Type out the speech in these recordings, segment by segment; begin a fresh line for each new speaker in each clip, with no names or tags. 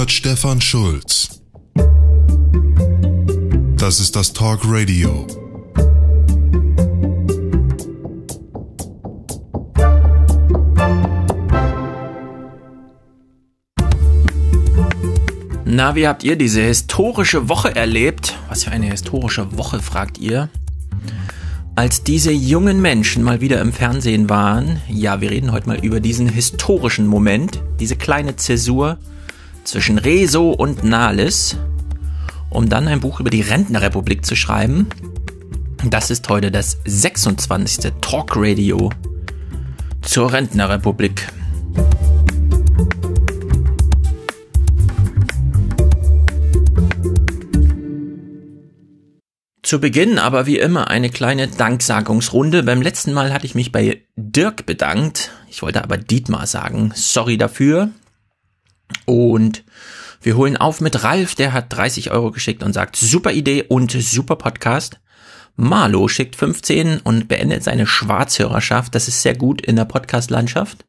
hört Stefan Schulz. Das ist das Talk Radio.
Na, wie habt ihr diese historische Woche erlebt? Was für eine historische Woche, fragt ihr. Als diese jungen Menschen mal wieder im Fernsehen waren, ja, wir reden heute mal über diesen historischen Moment, diese kleine Zäsur zwischen Rezo und Nahles, um dann ein Buch über die Rentnerrepublik zu schreiben. Das ist heute das 26. Talk Radio zur Rentnerrepublik. Zu Beginn aber wie immer eine kleine Danksagungsrunde. Beim letzten Mal hatte ich mich bei Dirk bedankt. Ich wollte aber Dietmar sagen. Sorry dafür. Und wir holen auf mit Ralf, der hat 30 Euro geschickt und sagt, super Idee und super Podcast. Marlo schickt 15 und beendet seine Schwarzhörerschaft. Das ist sehr gut in der Podcast-Landschaft.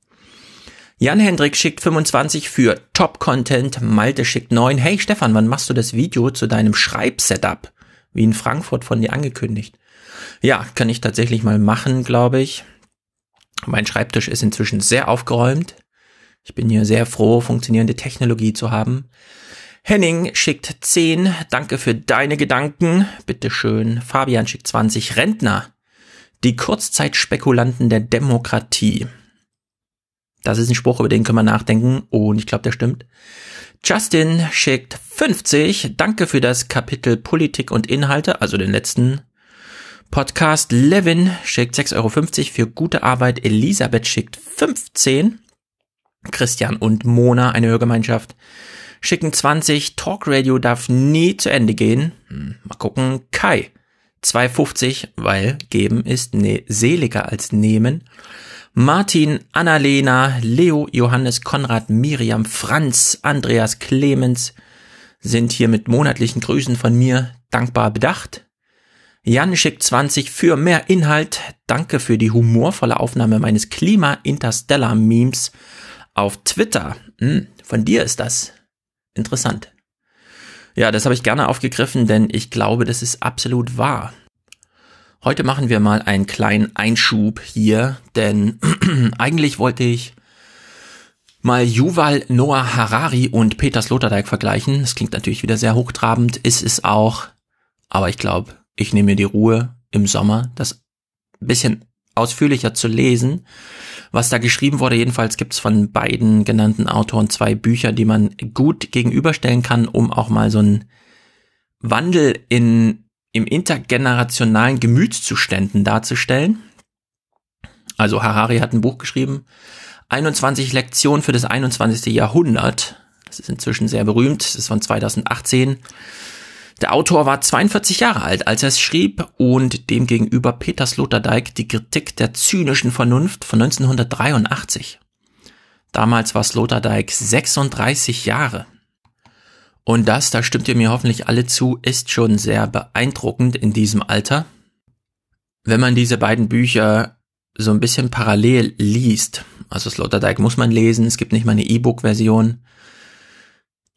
Jan Hendrik schickt 25 für Top-Content. Malte schickt 9. Hey Stefan, wann machst du das Video zu deinem Schreibsetup? wie in Frankfurt von dir angekündigt. Ja, kann ich tatsächlich mal machen, glaube ich. Mein Schreibtisch ist inzwischen sehr aufgeräumt. Ich bin hier sehr froh, funktionierende Technologie zu haben. Henning schickt 10. Danke für deine Gedanken. Bitteschön. Fabian schickt 20. Rentner. Die Kurzzeitspekulanten der Demokratie. Das ist ein Spruch, über den können wir nachdenken und ich glaube, der stimmt. Justin schickt 50. Danke für das Kapitel Politik und Inhalte, also den letzten Podcast. Levin schickt 6,50 Euro für gute Arbeit. Elisabeth schickt 15. Christian und Mona, eine Hörgemeinschaft, schicken 20. Talk Radio darf nie zu Ende gehen. Hm, mal gucken. Kai 2,50, weil geben ist ne seliger als nehmen. Martin, Annalena, Leo, Johannes, Konrad, Miriam, Franz, Andreas, Clemens sind hier mit monatlichen Grüßen von mir dankbar bedacht. Jan schickt 20 für mehr Inhalt. Danke für die humorvolle Aufnahme meines Klima-Interstellar-Memes auf Twitter. Hm, von dir ist das. Interessant. Ja, das habe ich gerne aufgegriffen, denn ich glaube, das ist absolut wahr. Heute machen wir mal einen kleinen Einschub hier, denn eigentlich wollte ich mal Yuval Noah Harari und Peter Sloterdijk vergleichen. Das klingt natürlich wieder sehr hochtrabend, ist es auch. Aber ich glaube, ich nehme mir die Ruhe im Sommer, das bisschen ausführlicher zu lesen, was da geschrieben wurde. Jedenfalls gibt es von beiden genannten Autoren zwei Bücher, die man gut gegenüberstellen kann, um auch mal so einen Wandel in im intergenerationalen Gemütszuständen darzustellen. Also Harari hat ein Buch geschrieben, 21 Lektionen für das 21. Jahrhundert. Das ist inzwischen sehr berühmt, das ist von 2018. Der Autor war 42 Jahre alt, als er es schrieb und demgegenüber Peter Sloterdijk die Kritik der zynischen Vernunft von 1983. Damals war Sloterdijk 36 Jahre. Und das, da stimmt ihr mir hoffentlich alle zu, ist schon sehr beeindruckend in diesem Alter. Wenn man diese beiden Bücher so ein bisschen parallel liest, also Sloterdijk muss man lesen, es gibt nicht mal eine E-Book-Version,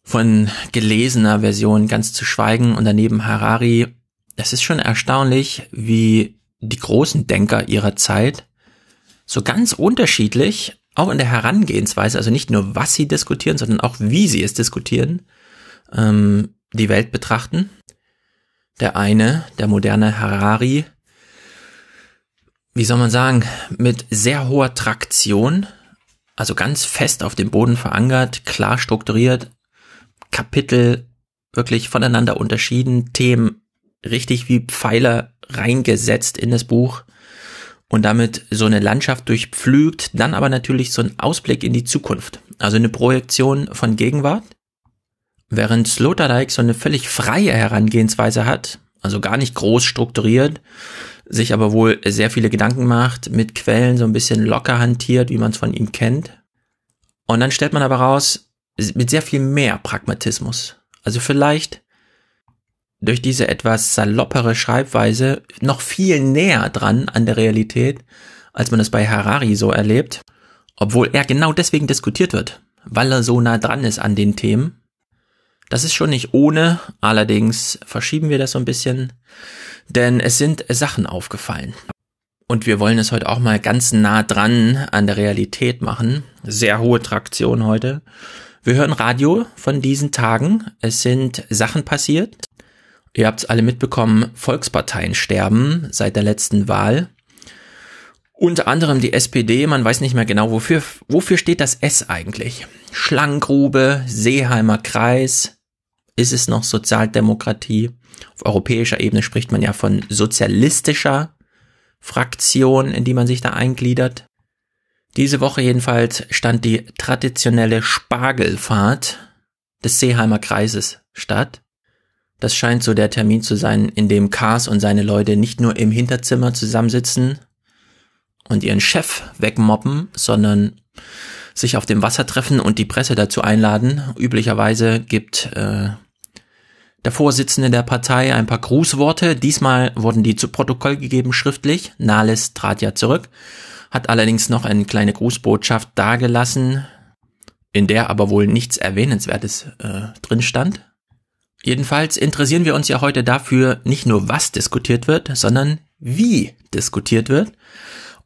von gelesener Version ganz zu schweigen und daneben Harari, es ist schon erstaunlich, wie die großen Denker ihrer Zeit so ganz unterschiedlich, auch in der Herangehensweise, also nicht nur was sie diskutieren, sondern auch wie sie es diskutieren, ähm, die Welt betrachten. Der eine, der moderne Harari, wie soll man sagen, mit sehr hoher Traktion, also ganz fest auf dem Boden verankert, klar strukturiert, Kapitel wirklich voneinander unterschieden, Themen richtig wie Pfeiler reingesetzt in das Buch und damit so eine Landschaft durchpflügt, dann aber natürlich so ein Ausblick in die Zukunft, also eine Projektion von Gegenwart Während Sloterdijk so eine völlig freie Herangehensweise hat, also gar nicht groß strukturiert, sich aber wohl sehr viele Gedanken macht, mit Quellen so ein bisschen locker hantiert, wie man es von ihm kennt. Und dann stellt man aber raus, mit sehr viel mehr Pragmatismus. Also vielleicht durch diese etwas saloppere Schreibweise noch viel näher dran an der Realität, als man es bei Harari so erlebt, obwohl er genau deswegen diskutiert wird, weil er so nah dran ist an den Themen Das ist schon nicht ohne, allerdings verschieben wir das so ein bisschen, denn es sind Sachen aufgefallen. Und wir wollen es heute auch mal ganz nah dran an der Realität machen. Sehr hohe Traktion heute. Wir hören Radio von diesen Tagen. Es sind Sachen passiert. Ihr habt es alle mitbekommen, Volksparteien sterben seit der letzten Wahl. Unter anderem die SPD, man weiß nicht mehr genau wofür. Wofür steht das S eigentlich? Schlangengrube, Seeheimer Kreis. Ist es noch Sozialdemokratie? Auf europäischer Ebene spricht man ja von sozialistischer Fraktion, in die man sich da eingliedert. Diese Woche jedenfalls stand die traditionelle Spargelfahrt des Seeheimer Kreises statt. Das scheint so der Termin zu sein, in dem Kars und seine Leute nicht nur im Hinterzimmer zusammensitzen und ihren Chef wegmoppen, sondern sich auf dem Wasser treffen und die Presse dazu einladen. Üblicherweise gibt äh, der Vorsitzende der Partei ein paar Grußworte. Diesmal wurden die zu Protokoll gegeben schriftlich. Nahles trat ja zurück, hat allerdings noch eine kleine Grußbotschaft dargelassen, in der aber wohl nichts Erwähnenswertes äh, drin stand. Jedenfalls interessieren wir uns ja heute dafür nicht nur, was diskutiert wird, sondern wie diskutiert wird.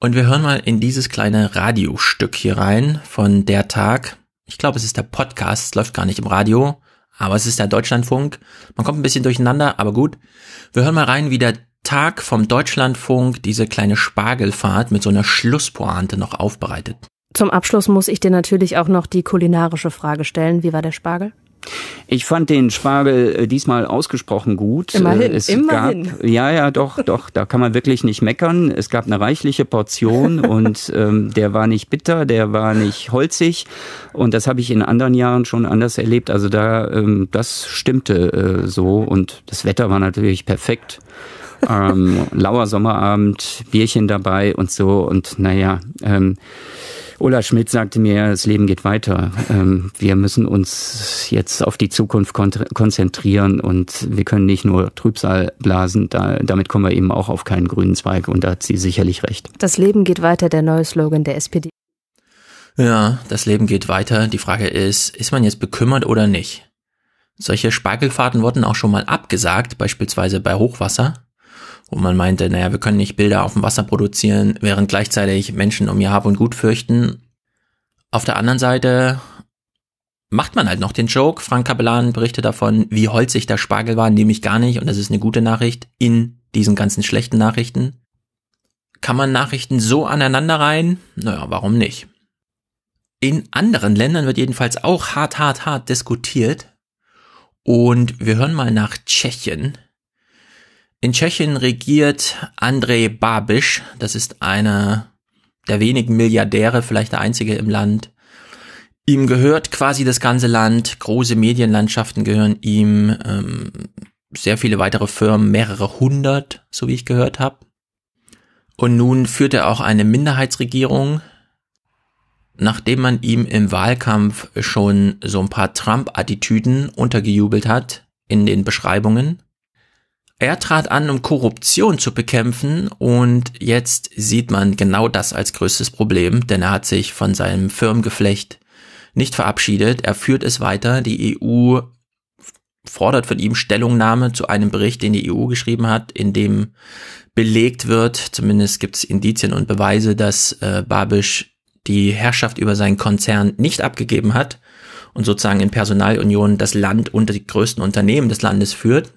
Und wir hören mal in dieses kleine Radiostück hier rein von der Tag. Ich glaube, es ist der Podcast, es läuft gar nicht im Radio. Aber es ist der Deutschlandfunk. Man kommt ein bisschen durcheinander, aber gut. Wir hören mal rein, wie der Tag vom Deutschlandfunk diese kleine Spargelfahrt mit so einer Schlusspointe noch aufbereitet.
Zum Abschluss muss ich dir natürlich auch noch die kulinarische Frage stellen. Wie war der Spargel?
Ich fand den Spargel äh, diesmal ausgesprochen gut.
Immerhin,
Äh, es
immerhin.
Gab, ja, ja, doch, doch, da kann man wirklich nicht meckern. Es gab eine reichliche Portion und ähm, der war nicht bitter, der war nicht holzig und das habe ich in anderen Jahren schon anders erlebt. Also da, ähm, das stimmte äh, so und das Wetter war natürlich perfekt. Ähm, lauer Sommerabend, Bierchen dabei und so und naja, ähm, Ulla Schmidt sagte mir, das Leben geht weiter. Ähm, wir müssen uns jetzt auf die Zukunft kon konzentrieren und wir können nicht nur Trübsal blasen. Da, damit kommen wir eben auch auf keinen grünen Zweig und da hat sie sicherlich recht.
Das Leben geht weiter, der neue Slogan der SPD.
Ja, das Leben geht weiter. Die Frage ist, ist man jetzt bekümmert oder nicht? Solche Spargelfahrten wurden auch schon mal abgesagt, beispielsweise bei Hochwasser wo man meinte, naja, wir können nicht Bilder auf dem Wasser produzieren, während gleichzeitig Menschen um ihr Hab und Gut fürchten. Auf der anderen Seite macht man halt noch den Joke. Frank Kapellan berichtet davon, wie holzig der Spargel war, nehme ich gar nicht und das ist eine gute Nachricht in diesen ganzen schlechten Nachrichten. Kann man Nachrichten so aneinander rein? Naja, warum nicht? In anderen Ländern wird jedenfalls auch hart, hart, hart diskutiert. Und wir hören mal nach Tschechien. In Tschechien regiert Andrej Babiš, das ist einer der wenigen Milliardäre, vielleicht der einzige im Land. Ihm gehört quasi das ganze Land, große Medienlandschaften gehören ihm, ähm, sehr viele weitere Firmen, mehrere hundert, so wie ich gehört habe. Und nun führt er auch eine Minderheitsregierung, nachdem man ihm im Wahlkampf schon so ein paar Trump-Attitüden untergejubelt hat in den Beschreibungen. Er trat an, um Korruption zu bekämpfen und jetzt sieht man genau das als größtes Problem, denn er hat sich von seinem Firmengeflecht nicht verabschiedet. Er führt es weiter. Die EU fordert von ihm Stellungnahme zu einem Bericht, den die EU geschrieben hat, in dem belegt wird, zumindest gibt es Indizien und Beweise, dass äh, Babisch die Herrschaft über seinen Konzern nicht abgegeben hat und sozusagen in Personalunion das Land unter die größten Unternehmen des Landes führt.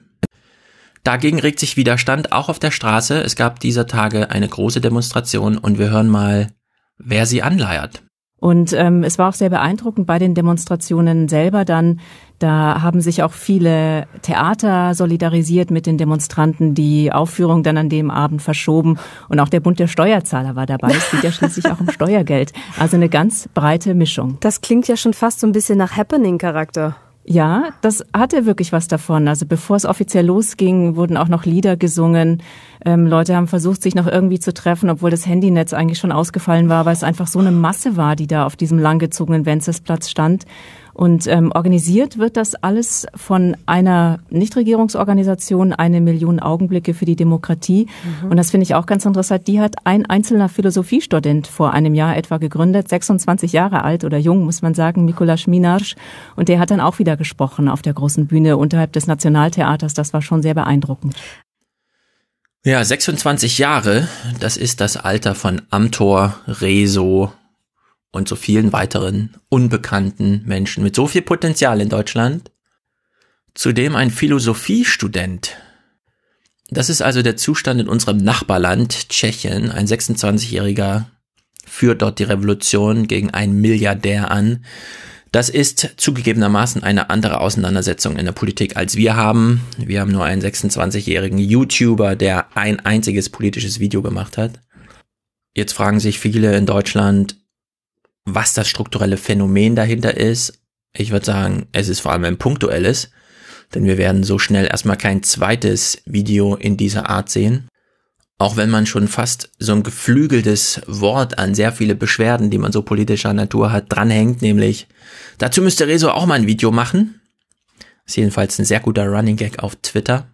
Dagegen regt sich Widerstand auch auf der Straße. Es gab dieser Tage eine große Demonstration und wir hören mal, wer sie anleiert.
Und ähm, es war auch sehr beeindruckend bei den Demonstrationen selber dann. Da haben sich auch viele Theater solidarisiert mit den Demonstranten, die Aufführung dann an dem Abend verschoben. Und auch der Bund der Steuerzahler war dabei. Es geht ja schließlich auch um Steuergeld. Also eine ganz breite Mischung.
Das klingt ja schon fast so ein bisschen nach Happening-Charakter.
Ja, das hatte wirklich was davon. Also bevor es offiziell losging, wurden auch noch Lieder gesungen. Ähm, Leute haben versucht, sich noch irgendwie zu treffen, obwohl das Handynetz eigentlich schon ausgefallen war, weil es einfach so eine Masse war, die da auf diesem langgezogenen Wenzelsplatz stand. Und ähm, organisiert wird das alles von einer Nichtregierungsorganisation, eine Million Augenblicke für die Demokratie. Mhm. Und das finde ich auch ganz interessant. Die hat ein einzelner Philosophiestudent vor einem Jahr etwa gegründet, 26 Jahre alt oder jung, muss man sagen, Mikulaš Minarsch. Und der hat dann auch wieder gesprochen auf der großen Bühne unterhalb des Nationaltheaters. Das war schon sehr beeindruckend.
Ja, 26 Jahre, das ist das Alter von Amtor, Rezo und so vielen weiteren unbekannten Menschen mit so viel Potenzial in Deutschland. Zudem ein Philosophiestudent. Das ist also der Zustand in unserem Nachbarland Tschechien. Ein 26-Jähriger führt dort die Revolution gegen einen Milliardär an, das ist zugegebenermaßen eine andere Auseinandersetzung in der Politik als wir haben. Wir haben nur einen 26-jährigen YouTuber, der ein einziges politisches Video gemacht hat. Jetzt fragen sich viele in Deutschland, was das strukturelle Phänomen dahinter ist. Ich würde sagen, es ist vor allem ein punktuelles, denn wir werden so schnell erstmal kein zweites Video in dieser Art sehen auch wenn man schon fast so ein geflügeltes Wort an sehr viele Beschwerden, die man so politischer Natur hat, dranhängt, nämlich dazu müsste Rezo auch mal ein Video machen. Ist jedenfalls ein sehr guter Running Gag auf Twitter.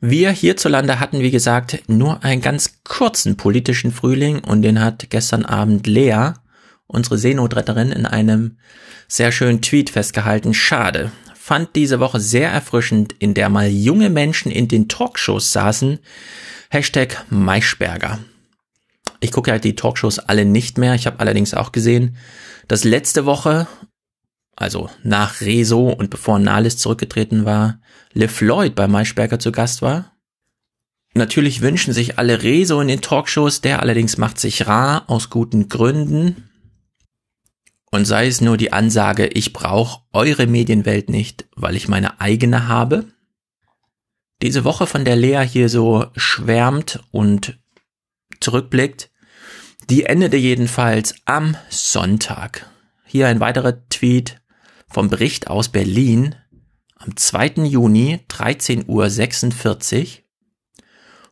Wir hierzulande hatten, wie gesagt, nur einen ganz kurzen politischen Frühling und den hat gestern Abend Lea, unsere Seenotretterin, in einem sehr schönen Tweet festgehalten. Schade. Fand diese Woche sehr erfrischend, in der mal junge Menschen in den Talkshows saßen, Hashtag Maischberger. Ich gucke halt die Talkshows alle nicht mehr. Ich habe allerdings auch gesehen, dass letzte Woche, also nach Rezo und bevor Nahles zurückgetreten war, Le Floyd bei Maischberger zu Gast war. Natürlich wünschen sich alle Rezo in den Talkshows, der allerdings macht sich rar aus guten Gründen. Und sei es nur die Ansage, ich brauche eure Medienwelt nicht, weil ich meine eigene habe diese Woche von der Lea hier so schwärmt und zurückblickt, die endete jedenfalls am Sonntag. Hier ein weiterer Tweet vom Bericht aus Berlin am 2. Juni 13.46 Uhr.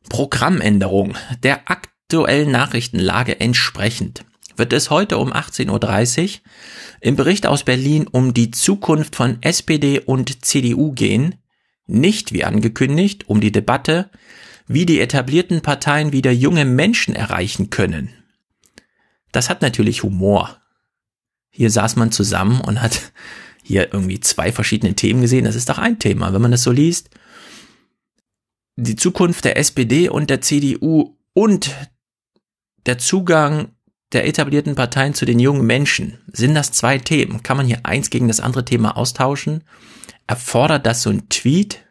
Programmänderung der aktuellen Nachrichtenlage entsprechend wird es heute um 18.30 Uhr im Bericht aus Berlin um die Zukunft von SPD und CDU gehen, nicht wie angekündigt um die Debatte, wie die etablierten Parteien wieder junge Menschen erreichen können. Das hat natürlich Humor. Hier saß man zusammen und hat hier irgendwie zwei verschiedene Themen gesehen. Das ist doch ein Thema, wenn man das so liest. Die Zukunft der SPD und der CDU und der Zugang der etablierten Parteien zu den jungen Menschen. Sind das zwei Themen? Kann man hier eins gegen das andere Thema austauschen? erfordert das so ein Tweet?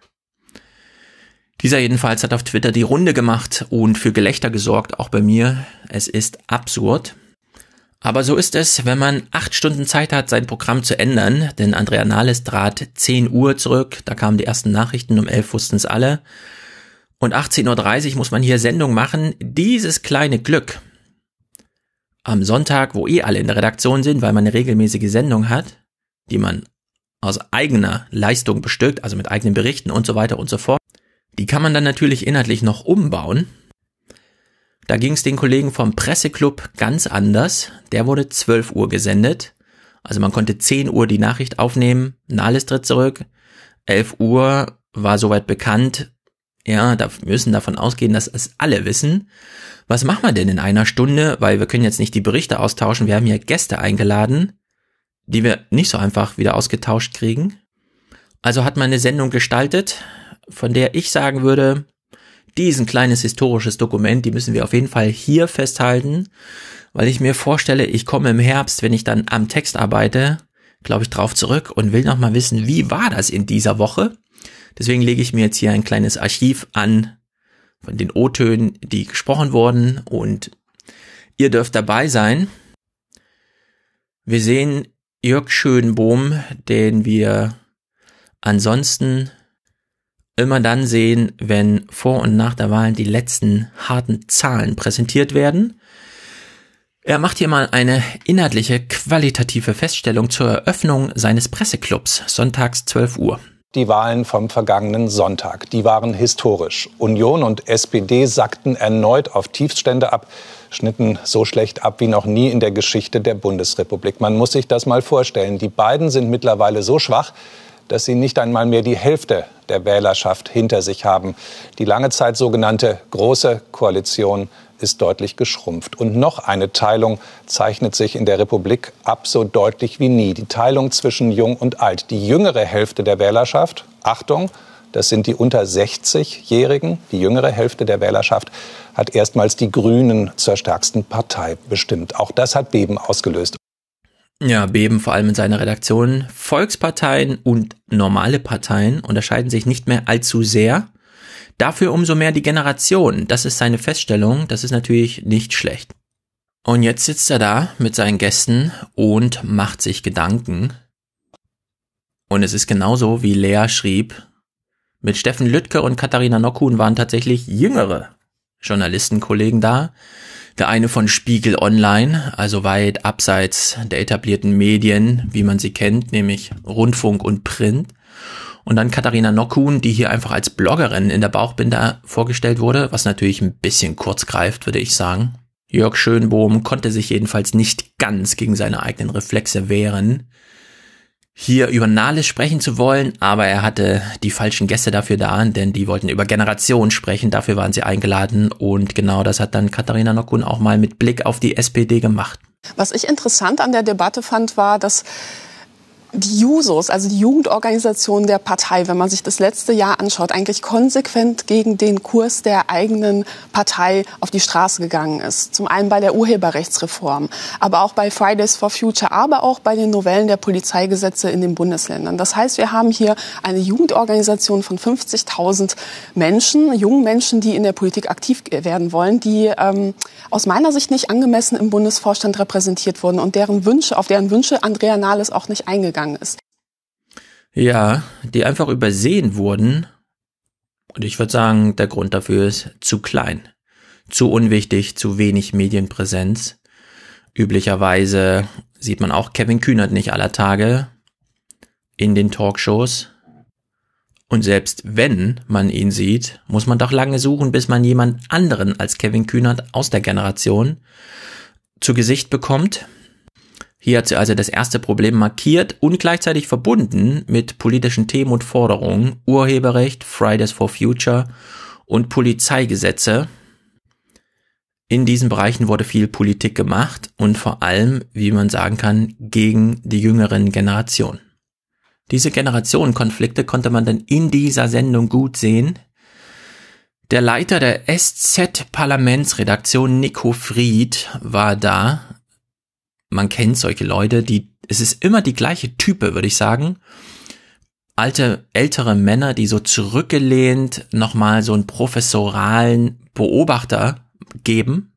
Dieser jedenfalls hat auf Twitter die Runde gemacht und für Gelächter gesorgt, auch bei mir. Es ist absurd. Aber so ist es, wenn man acht Stunden Zeit hat, sein Programm zu ändern, denn Andrea Nahles trat 10 Uhr zurück, da kamen die ersten Nachrichten, um 11 wussten es alle. Und 18.30 Uhr muss man hier Sendung machen. Dieses kleine Glück. Am Sonntag, wo eh alle in der Redaktion sind, weil man eine regelmäßige Sendung hat, die man aus eigener Leistung bestückt, also mit eigenen Berichten und so weiter und so fort. Die kann man dann natürlich inhaltlich noch umbauen. Da ging es den Kollegen vom Presseclub ganz anders. Der wurde 12 Uhr gesendet. Also man konnte 10 Uhr die Nachricht aufnehmen, Nahles tritt zurück. 11 Uhr war soweit bekannt. Ja, da müssen davon ausgehen, dass es alle wissen. Was machen wir denn in einer Stunde? Weil wir können jetzt nicht die Berichte austauschen. Wir haben hier Gäste eingeladen die wir nicht so einfach wieder ausgetauscht kriegen. Also hat man eine Sendung gestaltet, von der ich sagen würde, diesen kleines historisches Dokument, die müssen wir auf jeden Fall hier festhalten, weil ich mir vorstelle, ich komme im Herbst, wenn ich dann am Text arbeite, glaube ich, drauf zurück und will noch mal wissen, wie war das in dieser Woche? Deswegen lege ich mir jetzt hier ein kleines Archiv an von den O-Tönen, die gesprochen wurden und ihr dürft dabei sein. Wir sehen Jörg Schönbohm, den wir ansonsten immer dann sehen, wenn vor und nach der Wahl die letzten harten Zahlen präsentiert werden. Er macht hier mal eine inhaltliche, qualitative Feststellung zur Eröffnung seines Presseclubs, sonntags 12 Uhr.
Die Wahlen vom vergangenen Sonntag. Die waren historisch. Union und SPD sackten erneut auf Tiefstände ab, schnitten so schlecht ab wie noch nie in der Geschichte der Bundesrepublik. Man muss sich das mal vorstellen. Die beiden sind mittlerweile so schwach, dass sie nicht einmal mehr die Hälfte der Wählerschaft hinter sich haben. Die lange Zeit sogenannte Große Koalition ist deutlich geschrumpft. Und noch eine Teilung zeichnet sich in der Republik ab, so deutlich wie nie. Die Teilung zwischen Jung und Alt. Die jüngere Hälfte der Wählerschaft, Achtung, das sind die unter 60-Jährigen, die jüngere Hälfte der Wählerschaft, hat erstmals die Grünen zur stärksten Partei bestimmt. Auch das hat Beben ausgelöst.
Ja, Beben vor allem in seiner Redaktion. Volksparteien und normale Parteien unterscheiden sich nicht mehr allzu sehr. Dafür umso mehr die Generation. Das ist seine Feststellung. Das ist natürlich nicht schlecht. Und jetzt sitzt er da mit seinen Gästen und macht sich Gedanken. Und es ist genauso, wie Lea schrieb. Mit Steffen Lüttke und Katharina Nockhuhn waren tatsächlich jüngere Journalistenkollegen da. Der eine von Spiegel Online, also weit abseits der etablierten Medien, wie man sie kennt, nämlich Rundfunk und Print. Und dann Katharina Nockhuhn, die hier einfach als Bloggerin in der Bauchbinder vorgestellt wurde, was natürlich ein bisschen kurz greift, würde ich sagen. Jörg Schönbohm konnte sich jedenfalls nicht ganz gegen seine eigenen Reflexe wehren, hier über Nahles sprechen zu wollen, aber er hatte die falschen Gäste dafür da, denn die wollten über Generationen sprechen, dafür waren sie eingeladen und genau das hat dann Katharina Nockhuhn auch mal mit Blick auf die SPD gemacht.
Was ich interessant an der Debatte fand, war, dass die Jusos, also die Jugendorganisation der Partei, wenn man sich das letzte Jahr anschaut, eigentlich konsequent gegen den Kurs der eigenen Partei auf die Straße gegangen ist. Zum einen bei der Urheberrechtsreform, aber auch bei Fridays for Future, aber auch bei den Novellen der Polizeigesetze in den Bundesländern. Das heißt, wir haben hier eine Jugendorganisation von 50.000 Menschen, jungen Menschen, die in der Politik aktiv werden wollen, die ähm, aus meiner Sicht nicht angemessen im Bundesvorstand repräsentiert wurden und deren Wünsche, auf deren Wünsche Andrea Nahles auch nicht eingegangen gegangen ist.
Ja, die einfach übersehen wurden. Und ich würde sagen, der Grund dafür ist zu klein, zu unwichtig, zu wenig Medienpräsenz. Üblicherweise sieht man auch Kevin Kühnert nicht aller Tage in den Talkshows. Und selbst wenn man ihn sieht, muss man doch lange suchen, bis man jemand anderen als Kevin Kühnert aus der Generation zu Gesicht bekommt. Hier hat sie also das erste Problem markiert und gleichzeitig verbunden mit politischen Themen und Forderungen, Urheberrecht, Fridays for Future und Polizeigesetze. In diesen Bereichen wurde viel Politik gemacht und vor allem, wie man sagen kann, gegen die jüngeren Generationen. Diese Generationenkonflikte konnte man dann in dieser Sendung gut sehen. Der Leiter der SZ-Parlamentsredaktion Nico Fried war da man kennt solche Leute, die, es ist immer die gleiche Type, würde ich sagen. Alte, ältere Männer, die so zurückgelehnt nochmal so einen professoralen Beobachter geben,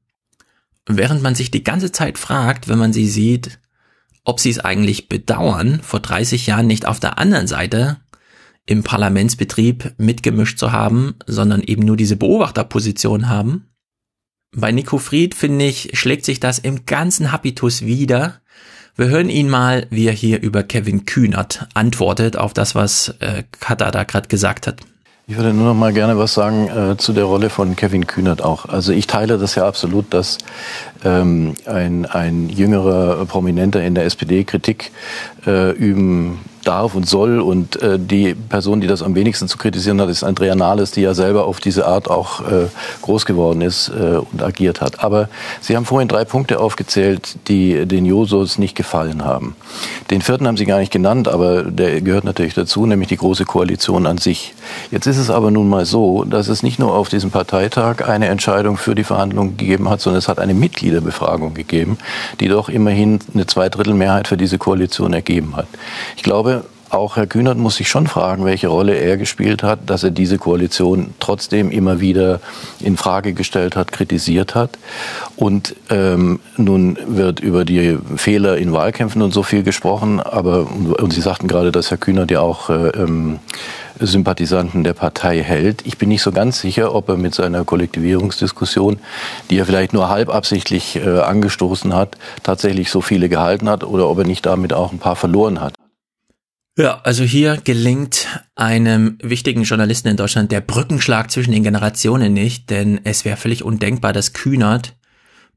während man sich die ganze Zeit fragt, wenn man sie sieht, ob sie es eigentlich bedauern, vor 30 Jahren nicht auf der anderen Seite im Parlamentsbetrieb mitgemischt zu haben, sondern eben nur diese Beobachterposition haben. Bei Nico Fried, finde ich, schlägt sich das im ganzen Habitus wieder. Wir hören ihn mal, wie er hier über Kevin Kühnert antwortet auf das, was äh, Kata da gerade gesagt hat.
Ich würde nur noch mal gerne was sagen äh, zu der Rolle von Kevin Kühnert auch. Also ich teile das ja absolut, dass ähm, ein, ein jüngerer Prominenter in der SPD Kritik äh, üben darf und soll. Und äh, die Person, die das am wenigsten zu kritisieren hat, ist Andrea Nahles, die ja selber auf diese Art auch äh, groß geworden ist äh, und agiert hat. Aber Sie haben vorhin drei Punkte aufgezählt, die den Josos nicht gefallen haben. Den vierten haben Sie gar nicht genannt, aber der gehört natürlich dazu, nämlich die Große Koalition an sich. Jetzt ist es aber nun mal so, dass es nicht nur auf diesem Parteitag eine Entscheidung für die Verhandlungen gegeben hat, sondern es hat eine Mitgliederbefragung gegeben, die doch immerhin eine Zweidrittelmehrheit für diese Koalition ergeben hat. Ich glaube, auch Herr Kühnert muss sich schon fragen, welche Rolle er gespielt hat, dass er diese Koalition trotzdem immer wieder in Frage gestellt hat, kritisiert hat. Und ähm, nun wird über die Fehler in Wahlkämpfen und so viel gesprochen, aber und Sie sagten gerade, dass Herr Kühnert ja auch äh, ähm, Sympathisanten der Partei hält. Ich bin nicht so ganz sicher, ob er mit seiner Kollektivierungsdiskussion, die er vielleicht nur halb absichtlich äh, angestoßen hat, tatsächlich so viele gehalten hat oder ob er nicht damit auch ein paar verloren hat.
Ja, also hier gelingt einem wichtigen Journalisten in Deutschland der Brückenschlag zwischen den Generationen nicht, denn es wäre völlig undenkbar, dass Kühnert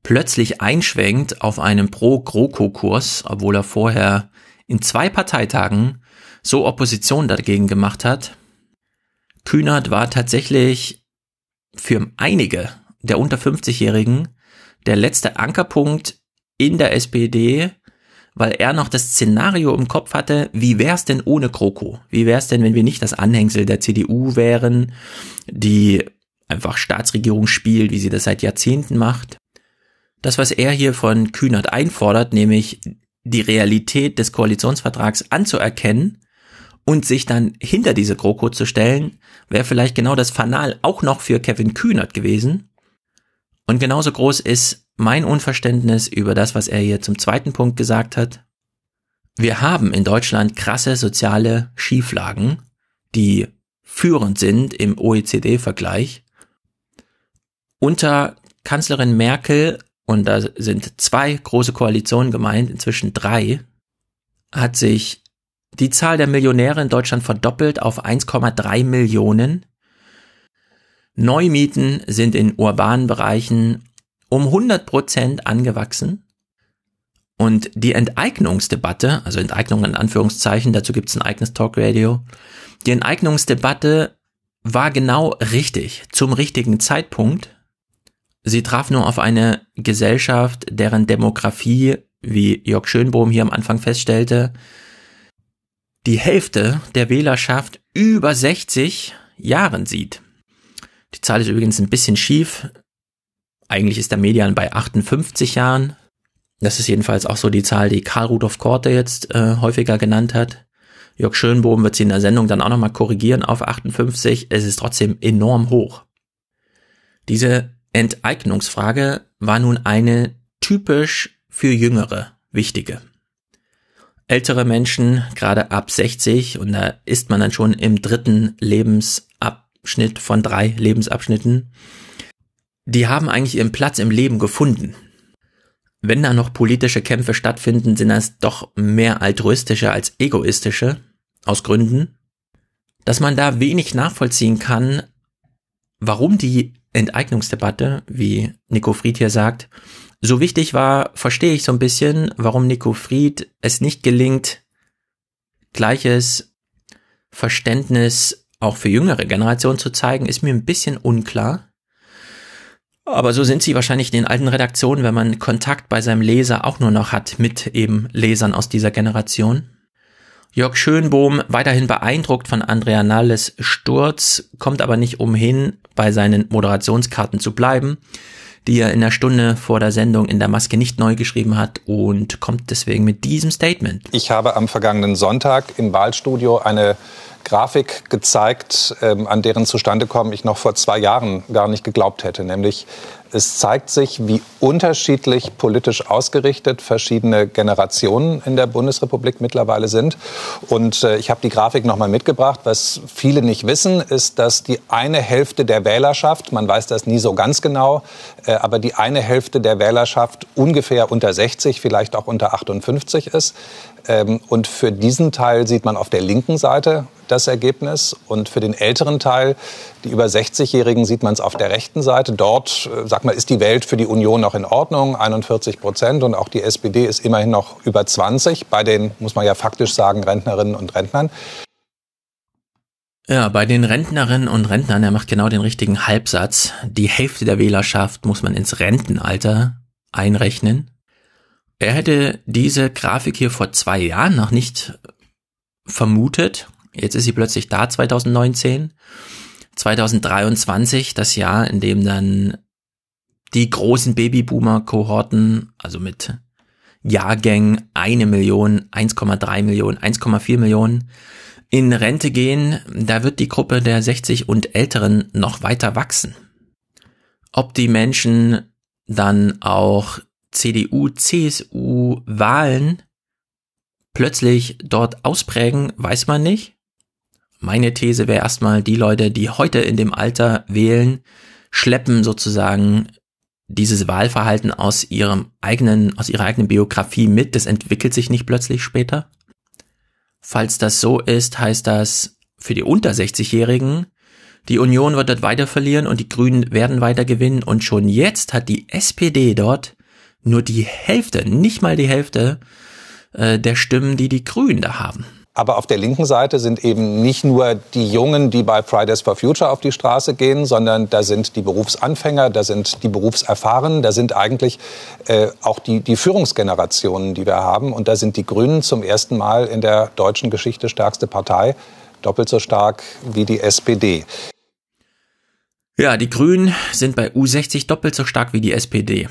plötzlich einschwenkt auf einem Pro-GroKo-Kurs, obwohl er vorher in zwei Parteitagen so Opposition dagegen gemacht hat. Kühnert war tatsächlich für einige der unter 50-Jährigen der letzte Ankerpunkt in der SPD, weil er noch das Szenario im Kopf hatte, wie wär's denn ohne GroKo? Wie wär's denn, wenn wir nicht das Anhängsel der CDU wären, die einfach Staatsregierung spielt, wie sie das seit Jahrzehnten macht? Das, was er hier von Kühnert einfordert, nämlich die Realität des Koalitionsvertrags anzuerkennen und sich dann hinter diese GroKo zu stellen, wäre vielleicht genau das Fanal auch noch für Kevin Kühnert gewesen. Und genauso groß ist mein Unverständnis über das, was er hier zum zweiten Punkt gesagt hat. Wir haben in Deutschland krasse soziale Schieflagen, die führend sind im OECD-Vergleich. Unter Kanzlerin Merkel, und da sind zwei große Koalitionen gemeint, inzwischen drei, hat sich die Zahl der Millionäre in Deutschland verdoppelt auf 1,3 Millionen. Neumieten sind in urbanen Bereichen um 100 Prozent angewachsen. Und die Enteignungsdebatte, also Enteignung in Anführungszeichen, dazu gibt es ein eigenes Talkradio, die Enteignungsdebatte war genau richtig, zum richtigen Zeitpunkt. Sie traf nur auf eine Gesellschaft, deren Demografie, wie Jörg Schönbohm hier am Anfang feststellte, die Hälfte der Wählerschaft über 60 Jahren sieht. Die Zahl ist übrigens ein bisschen schief. Eigentlich ist der Median bei 58 Jahren. Das ist jedenfalls auch so die Zahl, die Karl Rudolf Korte jetzt äh, häufiger genannt hat. Jörg Schönbohm wird sie in der Sendung dann auch nochmal korrigieren auf 58. Es ist trotzdem enorm hoch. Diese Enteignungsfrage war nun eine typisch für Jüngere wichtige. Ältere Menschen, gerade ab 60, und da ist man dann schon im dritten Lebensabschnitt von drei Lebensabschnitten, die haben eigentlich ihren Platz im Leben gefunden. Wenn da noch politische Kämpfe stattfinden, sind das doch mehr altruistische als egoistische, aus Gründen, dass man da wenig nachvollziehen kann, warum die Enteignungsdebatte, wie Nico Fried hier sagt, so wichtig war, verstehe ich so ein bisschen, warum Nico Fried es nicht gelingt, gleiches Verständnis auch für jüngere Generationen zu zeigen, ist mir ein bisschen unklar. Aber so sind sie wahrscheinlich in den alten Redaktionen, wenn man Kontakt bei seinem Leser auch nur noch hat mit eben Lesern aus dieser Generation. Jörg Schönbohm, weiterhin beeindruckt von Andrea Nalles Sturz, kommt aber nicht umhin, bei seinen Moderationskarten zu bleiben, die er in der Stunde vor der Sendung in der Maske nicht neu geschrieben hat und kommt deswegen mit diesem Statement.
Ich habe am vergangenen Sonntag im Wahlstudio eine Grafik gezeigt, ähm, an deren Zustandekommen ich noch vor zwei Jahren gar nicht geglaubt hätte. Nämlich es zeigt sich, wie unterschiedlich politisch ausgerichtet verschiedene Generationen in der Bundesrepublik mittlerweile sind. Und äh, ich habe die Grafik noch mal mitgebracht. Was viele nicht wissen, ist, dass die eine Hälfte der Wählerschaft, man weiß das nie so ganz genau, äh, aber die eine Hälfte der Wählerschaft ungefähr unter 60, vielleicht auch unter 58 ist. Ähm, und für diesen Teil sieht man auf der linken Seite das Ergebnis. Und für den älteren Teil, die über 60-Jährigen, sieht man es auf der rechten Seite. Dort, äh, sag mal, ist die Welt für die Union noch in Ordnung, 41 Prozent. Und auch die SPD ist immerhin noch über 20. Bei den, muss man ja faktisch sagen, Rentnerinnen und Rentnern.
Ja, bei den Rentnerinnen und Rentnern, er macht genau den richtigen Halbsatz. Die Hälfte der Wählerschaft muss man ins Rentenalter einrechnen. Er hätte diese Grafik hier vor zwei Jahren noch nicht vermutet. Jetzt ist sie plötzlich da, 2019. 2023, das Jahr, in dem dann die großen Babyboomer-Kohorten, also mit Jahrgängen eine Million, 1,3 Millionen, 1,4 Millionen in Rente gehen, da wird die Gruppe der 60 und Älteren noch weiter wachsen. Ob die Menschen dann auch CDU, CSU Wahlen plötzlich dort ausprägen, weiß man nicht. Meine These wäre erstmal, die Leute, die heute in dem Alter wählen, schleppen sozusagen dieses Wahlverhalten aus ihrem eigenen, aus ihrer eigenen Biografie mit. Das entwickelt sich nicht plötzlich später. Falls das so ist, heißt das für die unter 60-Jährigen, die Union wird dort weiter verlieren und die Grünen werden weiter gewinnen. Und schon jetzt hat die SPD dort nur die Hälfte, nicht mal die Hälfte äh, der Stimmen, die die Grünen da haben.
Aber auf der linken Seite sind eben nicht nur die Jungen, die bei Fridays for Future auf die Straße gehen, sondern da sind die Berufsanfänger, da sind die Berufserfahrenen, da sind eigentlich äh, auch die, die Führungsgenerationen, die wir haben. Und da sind die Grünen zum ersten Mal in der deutschen Geschichte stärkste Partei, doppelt so stark wie die SPD.
Ja, die Grünen sind bei U60 doppelt so stark wie die SPD.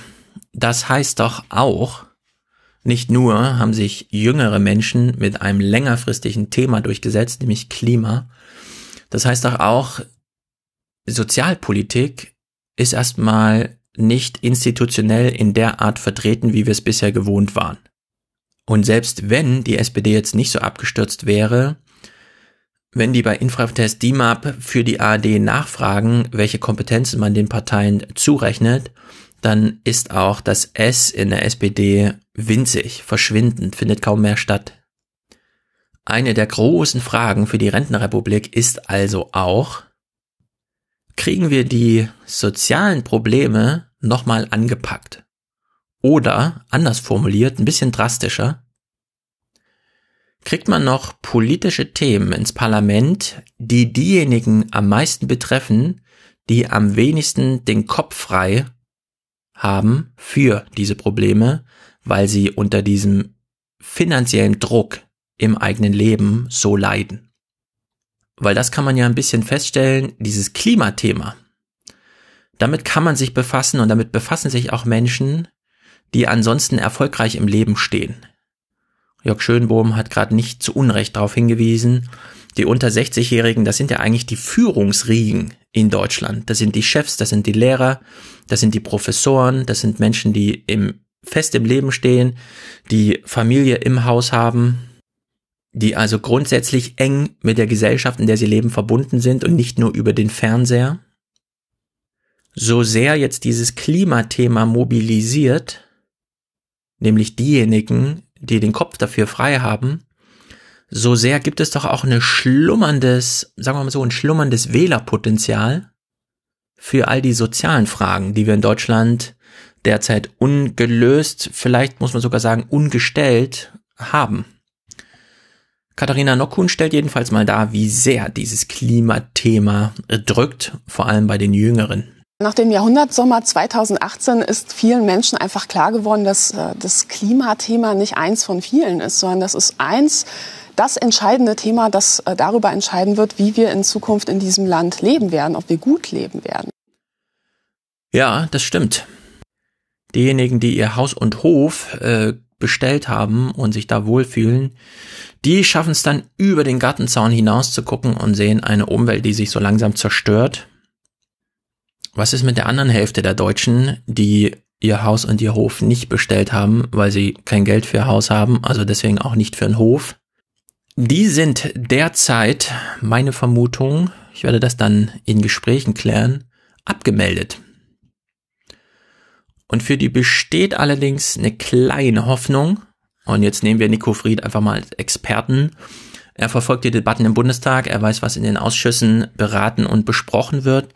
Das heißt doch auch, nicht nur haben sich jüngere Menschen mit einem längerfristigen Thema durchgesetzt, nämlich Klima. Das heißt doch auch, Sozialpolitik ist erstmal nicht institutionell in der Art vertreten, wie wir es bisher gewohnt waren. Und selbst wenn die SPD jetzt nicht so abgestürzt wäre, wenn die bei Infratest DIMAP für die ARD nachfragen, welche Kompetenzen man den Parteien zurechnet, dann ist auch das S in der SPD winzig, verschwindend, findet kaum mehr statt. Eine der großen Fragen für die Rentenrepublik ist also auch, kriegen wir die sozialen Probleme nochmal angepackt? Oder, anders formuliert, ein bisschen drastischer, kriegt man noch politische Themen ins Parlament, die diejenigen am meisten betreffen, die am wenigsten den Kopf frei haben für diese Probleme, weil sie unter diesem finanziellen Druck im eigenen Leben so leiden. Weil das kann man ja ein bisschen feststellen, dieses Klimathema. Damit kann man sich befassen und damit befassen sich auch Menschen, die ansonsten erfolgreich im Leben stehen. Jörg Schönbohm hat gerade nicht zu Unrecht darauf hingewiesen, die unter 60-Jährigen, das sind ja eigentlich die Führungsriegen in Deutschland. Das sind die Chefs, das sind die Lehrer, das sind die Professoren, das sind Menschen, die im, fest im Leben stehen, die Familie im Haus haben, die also grundsätzlich eng mit der Gesellschaft, in der sie leben, verbunden sind und nicht nur über den Fernseher. So sehr jetzt dieses Klimathema mobilisiert, nämlich diejenigen, die den Kopf dafür frei haben, so sehr gibt es doch auch ein schlummerndes, sagen wir mal so, ein schlummerndes Wählerpotenzial für all die sozialen Fragen, die wir in Deutschland derzeit ungelöst, vielleicht muss man sogar sagen ungestellt haben. Katharina Nockhuhn stellt jedenfalls mal dar, wie sehr dieses Klimathema drückt, vor allem bei den Jüngeren.
Nach dem Jahrhundertsommer 2018 ist vielen Menschen einfach klar geworden, dass äh, das Klimathema nicht eins von vielen ist, sondern das ist eins, das entscheidende Thema, das äh, darüber entscheiden wird, wie wir in Zukunft in diesem Land leben werden, ob wir gut leben werden.
Ja, das stimmt. Diejenigen, die ihr Haus und Hof äh, bestellt haben und sich da wohlfühlen, die schaffen es dann über den Gartenzaun hinaus zu gucken und sehen eine Umwelt, die sich so langsam zerstört was ist mit der anderen Hälfte der Deutschen, die ihr Haus und ihr Hof nicht bestellt haben, weil sie kein Geld für ihr Haus haben, also deswegen auch nicht für einen Hof? Die sind derzeit, meine Vermutung, ich werde das dann in Gesprächen klären, abgemeldet. Und für die besteht allerdings eine kleine Hoffnung. Und jetzt nehmen wir Nico Fried einfach mal als Experten. Er verfolgt die Debatten im Bundestag, er weiß, was in den Ausschüssen beraten und besprochen wird.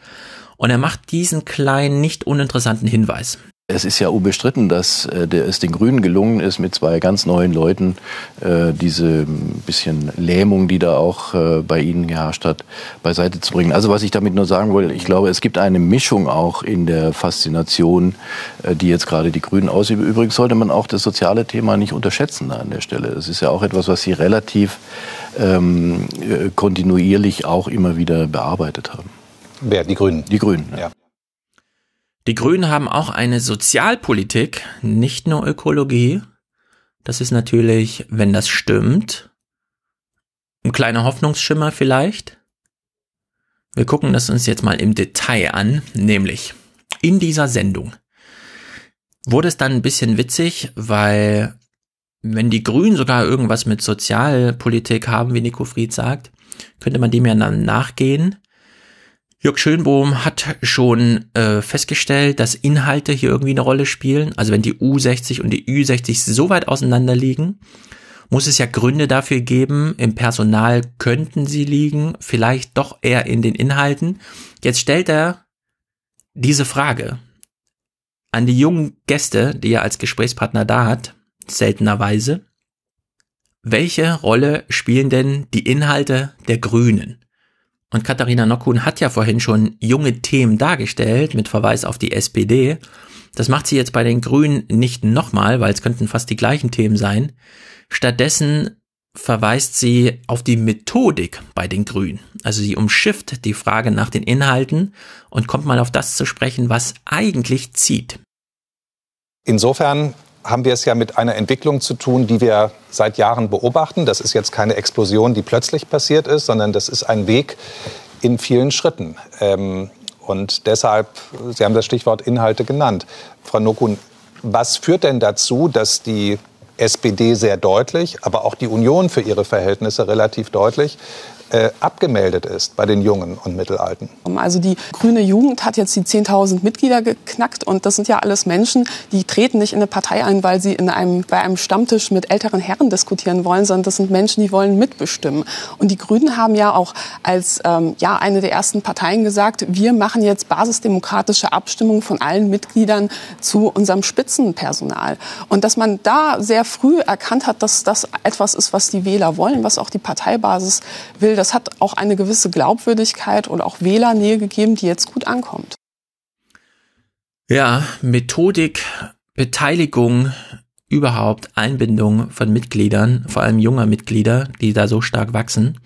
Und er macht diesen kleinen, nicht uninteressanten Hinweis.
Es ist ja unbestritten, dass äh, es den Grünen gelungen ist, mit zwei ganz neuen Leuten äh, diese bisschen Lähmung, die da auch äh, bei ihnen geherrscht hat, beiseite zu bringen. Also was ich damit nur sagen will, ich glaube, es gibt eine Mischung auch in der Faszination, die jetzt gerade die Grünen ausüben. Übrigens sollte man auch das soziale Thema nicht unterschätzen an der Stelle. Es ist ja auch etwas, was sie relativ ähm, äh, kontinuierlich auch immer wieder bearbeitet haben.
Wer? Die Grünen.
Die Grünen,
ja.
Die Grünen haben auch eine Sozialpolitik, nicht nur Ökologie. Das ist natürlich, wenn das stimmt, ein kleiner Hoffnungsschimmer vielleicht. Wir gucken das uns jetzt mal im Detail an, nämlich in dieser Sendung wurde es dann ein bisschen witzig, weil wenn die Grünen sogar irgendwas mit Sozialpolitik haben, wie Nico Fried sagt, könnte man dem ja dann nachgehen. Jörg Schönbohm hat schon äh, festgestellt, dass Inhalte hier irgendwie eine Rolle spielen. Also wenn die U60 und die Ü60 so weit auseinander liegen muss es ja Gründe dafür geben. Im Personal könnten sie liegen, vielleicht doch eher in den Inhalten. Jetzt stellt er diese Frage an die jungen Gäste, die er als Gesprächspartner da hat, seltenerweise. Welche Rolle spielen denn die Inhalte der Grünen? Und Katharina Nockhuhn hat ja vorhin schon junge Themen dargestellt mit Verweis auf die SPD. Das macht sie jetzt bei den Grünen nicht nochmal, weil es könnten fast die gleichen Themen sein. Stattdessen verweist sie auf die Methodik bei den Grünen. Also sie umschifft die Frage nach den Inhalten und kommt mal auf das zu sprechen, was eigentlich zieht.
Insofern haben wir es ja mit einer Entwicklung zu tun, die wir seit Jahren beobachten. Das ist jetzt keine Explosion, die plötzlich passiert ist, sondern das ist ein Weg in vielen Schritten. Ähm, und deshalb, Sie haben das Stichwort Inhalte genannt. Frau Nokun, was führt denn dazu, dass die SPD sehr deutlich, aber auch die Union für ihre Verhältnisse relativ deutlich äh, abgemeldet ist bei den Jungen und Mittelalten.
Also die grüne Jugend hat jetzt die 10.000 Mitglieder geknackt und das sind ja alles Menschen, die treten nicht in eine Partei ein, weil sie in einem, bei einem Stammtisch mit älteren Herren diskutieren wollen, sondern das sind Menschen, die wollen mitbestimmen. Und die Grünen haben ja auch als ähm, ja, eine der ersten Parteien gesagt, wir machen jetzt basisdemokratische Abstimmungen von allen Mitgliedern zu unserem Spitzenpersonal. Und dass man da sehr früh erkannt hat, dass das etwas ist, was die Wähler wollen, was auch die Parteibasis will, das hat auch eine gewisse Glaubwürdigkeit und auch Wählernähe gegeben, die jetzt gut ankommt.
Ja, Methodik, Beteiligung, überhaupt Einbindung von Mitgliedern, vor allem junger Mitglieder, die da so stark wachsen.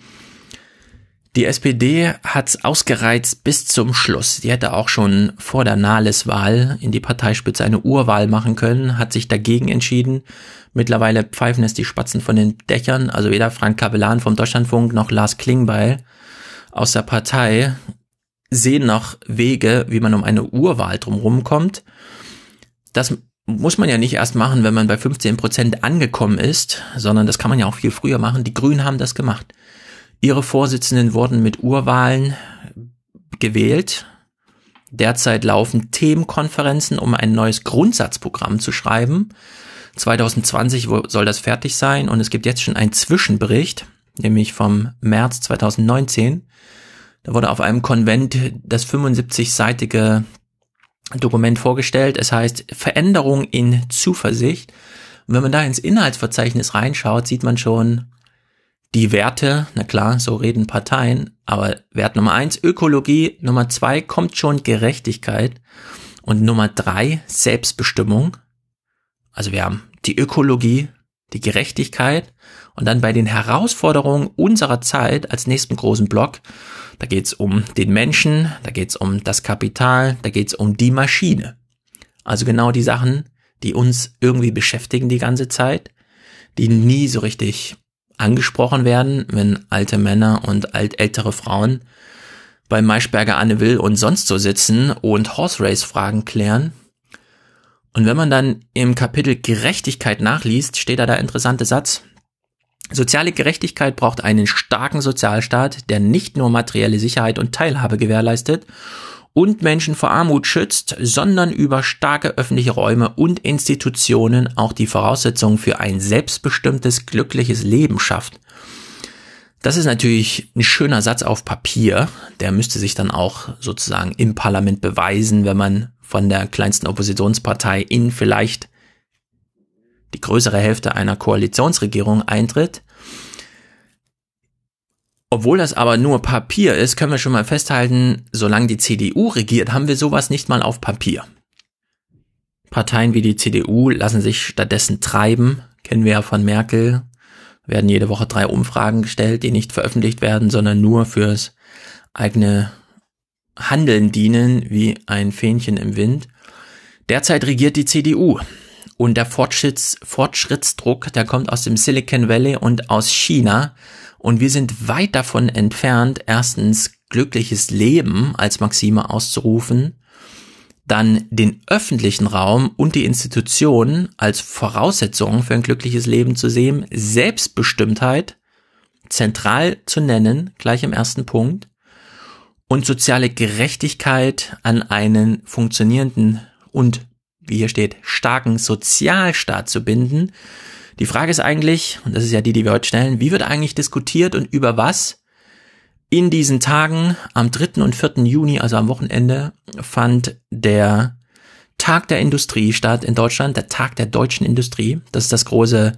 Die SPD hat's ausgereizt bis zum Schluss. Die hätte auch schon vor der Nahles-Wahl in die Parteispitze eine Urwahl machen können, hat sich dagegen entschieden. Mittlerweile pfeifen es die Spatzen von den Dächern, also weder Frank Kapellan vom Deutschlandfunk noch Lars Klingbeil aus der Partei sehen noch Wege, wie man um eine Urwahl drumherum kommt. Das muss man ja nicht erst machen, wenn man bei 15 Prozent angekommen ist, sondern das kann man ja auch viel früher machen. Die Grünen haben das gemacht. Ihre Vorsitzenden wurden mit Urwahlen gewählt. Derzeit laufen Themenkonferenzen, um ein neues Grundsatzprogramm zu schreiben. 2020 soll das fertig sein und es gibt jetzt schon einen Zwischenbericht, nämlich vom März 2019. Da wurde auf einem Konvent das 75-seitige Dokument vorgestellt. Es heißt Veränderung in Zuversicht. Und wenn man da ins Inhaltsverzeichnis reinschaut, sieht man schon, die Werte, na klar, so reden Parteien, aber Wert Nummer eins, Ökologie, Nummer zwei kommt schon Gerechtigkeit und Nummer drei, Selbstbestimmung. Also wir haben die Ökologie, die Gerechtigkeit und dann bei den Herausforderungen unserer Zeit als nächsten großen Block, da geht's um den Menschen, da geht's um das Kapital, da geht's um die Maschine. Also genau die Sachen, die uns irgendwie beschäftigen die ganze Zeit, die nie so richtig angesprochen werden, wenn alte Männer und alt ältere Frauen bei Maischberger Anne Will und sonst so sitzen und Horse Race Fragen klären. Und wenn man dann im Kapitel Gerechtigkeit nachliest, steht da der interessante Satz. Soziale Gerechtigkeit braucht einen starken Sozialstaat, der nicht nur materielle Sicherheit und Teilhabe gewährleistet und Menschen vor Armut schützt, sondern über starke öffentliche Räume und Institutionen auch die Voraussetzungen für ein selbstbestimmtes, glückliches Leben schafft. Das ist natürlich ein schöner Satz auf Papier. Der müsste sich dann auch sozusagen im Parlament beweisen, wenn man von der kleinsten Oppositionspartei in vielleicht die größere Hälfte einer Koalitionsregierung eintritt. Obwohl das aber nur Papier ist, können wir schon mal festhalten, solange die CDU regiert, haben wir sowas nicht mal auf Papier. Parteien wie die CDU lassen sich stattdessen treiben, kennen wir ja von Merkel, werden jede Woche drei Umfragen gestellt, die nicht veröffentlicht werden, sondern nur fürs eigene Handeln dienen, wie ein Fähnchen im Wind. Derzeit regiert die CDU und der Fortschritts Fortschrittsdruck, der kommt aus dem Silicon Valley und aus China und wir sind weit davon entfernt, erstens glückliches Leben als Maxime auszurufen, dann den öffentlichen Raum und die Institutionen als Voraussetzung für ein glückliches Leben zu sehen, Selbstbestimmtheit zentral zu nennen, gleich im ersten Punkt, und soziale Gerechtigkeit an einen funktionierenden und, wie hier steht, starken Sozialstaat zu binden, Die Frage ist eigentlich, und das ist ja die, die wir heute stellen, wie wird eigentlich diskutiert und über was? In diesen Tagen, am 3. und 4. Juni, also am Wochenende, fand der Tag der Industrie statt in Deutschland, der Tag der deutschen Industrie. Das ist das große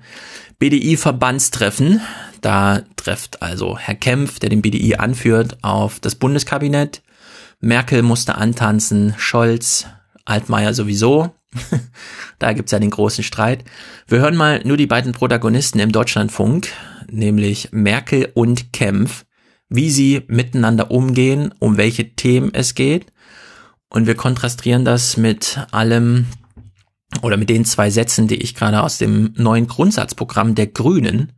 BDI-Verbandstreffen. Da trifft also Herr Kempf, der den BDI anführt, auf das Bundeskabinett. Merkel musste antanzen, Scholz, Altmaier sowieso. da gibt's ja den großen Streit. Wir hören mal nur die beiden Protagonisten im Deutschlandfunk, nämlich Merkel und Kempf, wie sie miteinander umgehen, um welche Themen es geht. Und wir kontrastieren das mit allem oder mit den zwei Sätzen, die ich gerade aus dem neuen Grundsatzprogramm der Grünen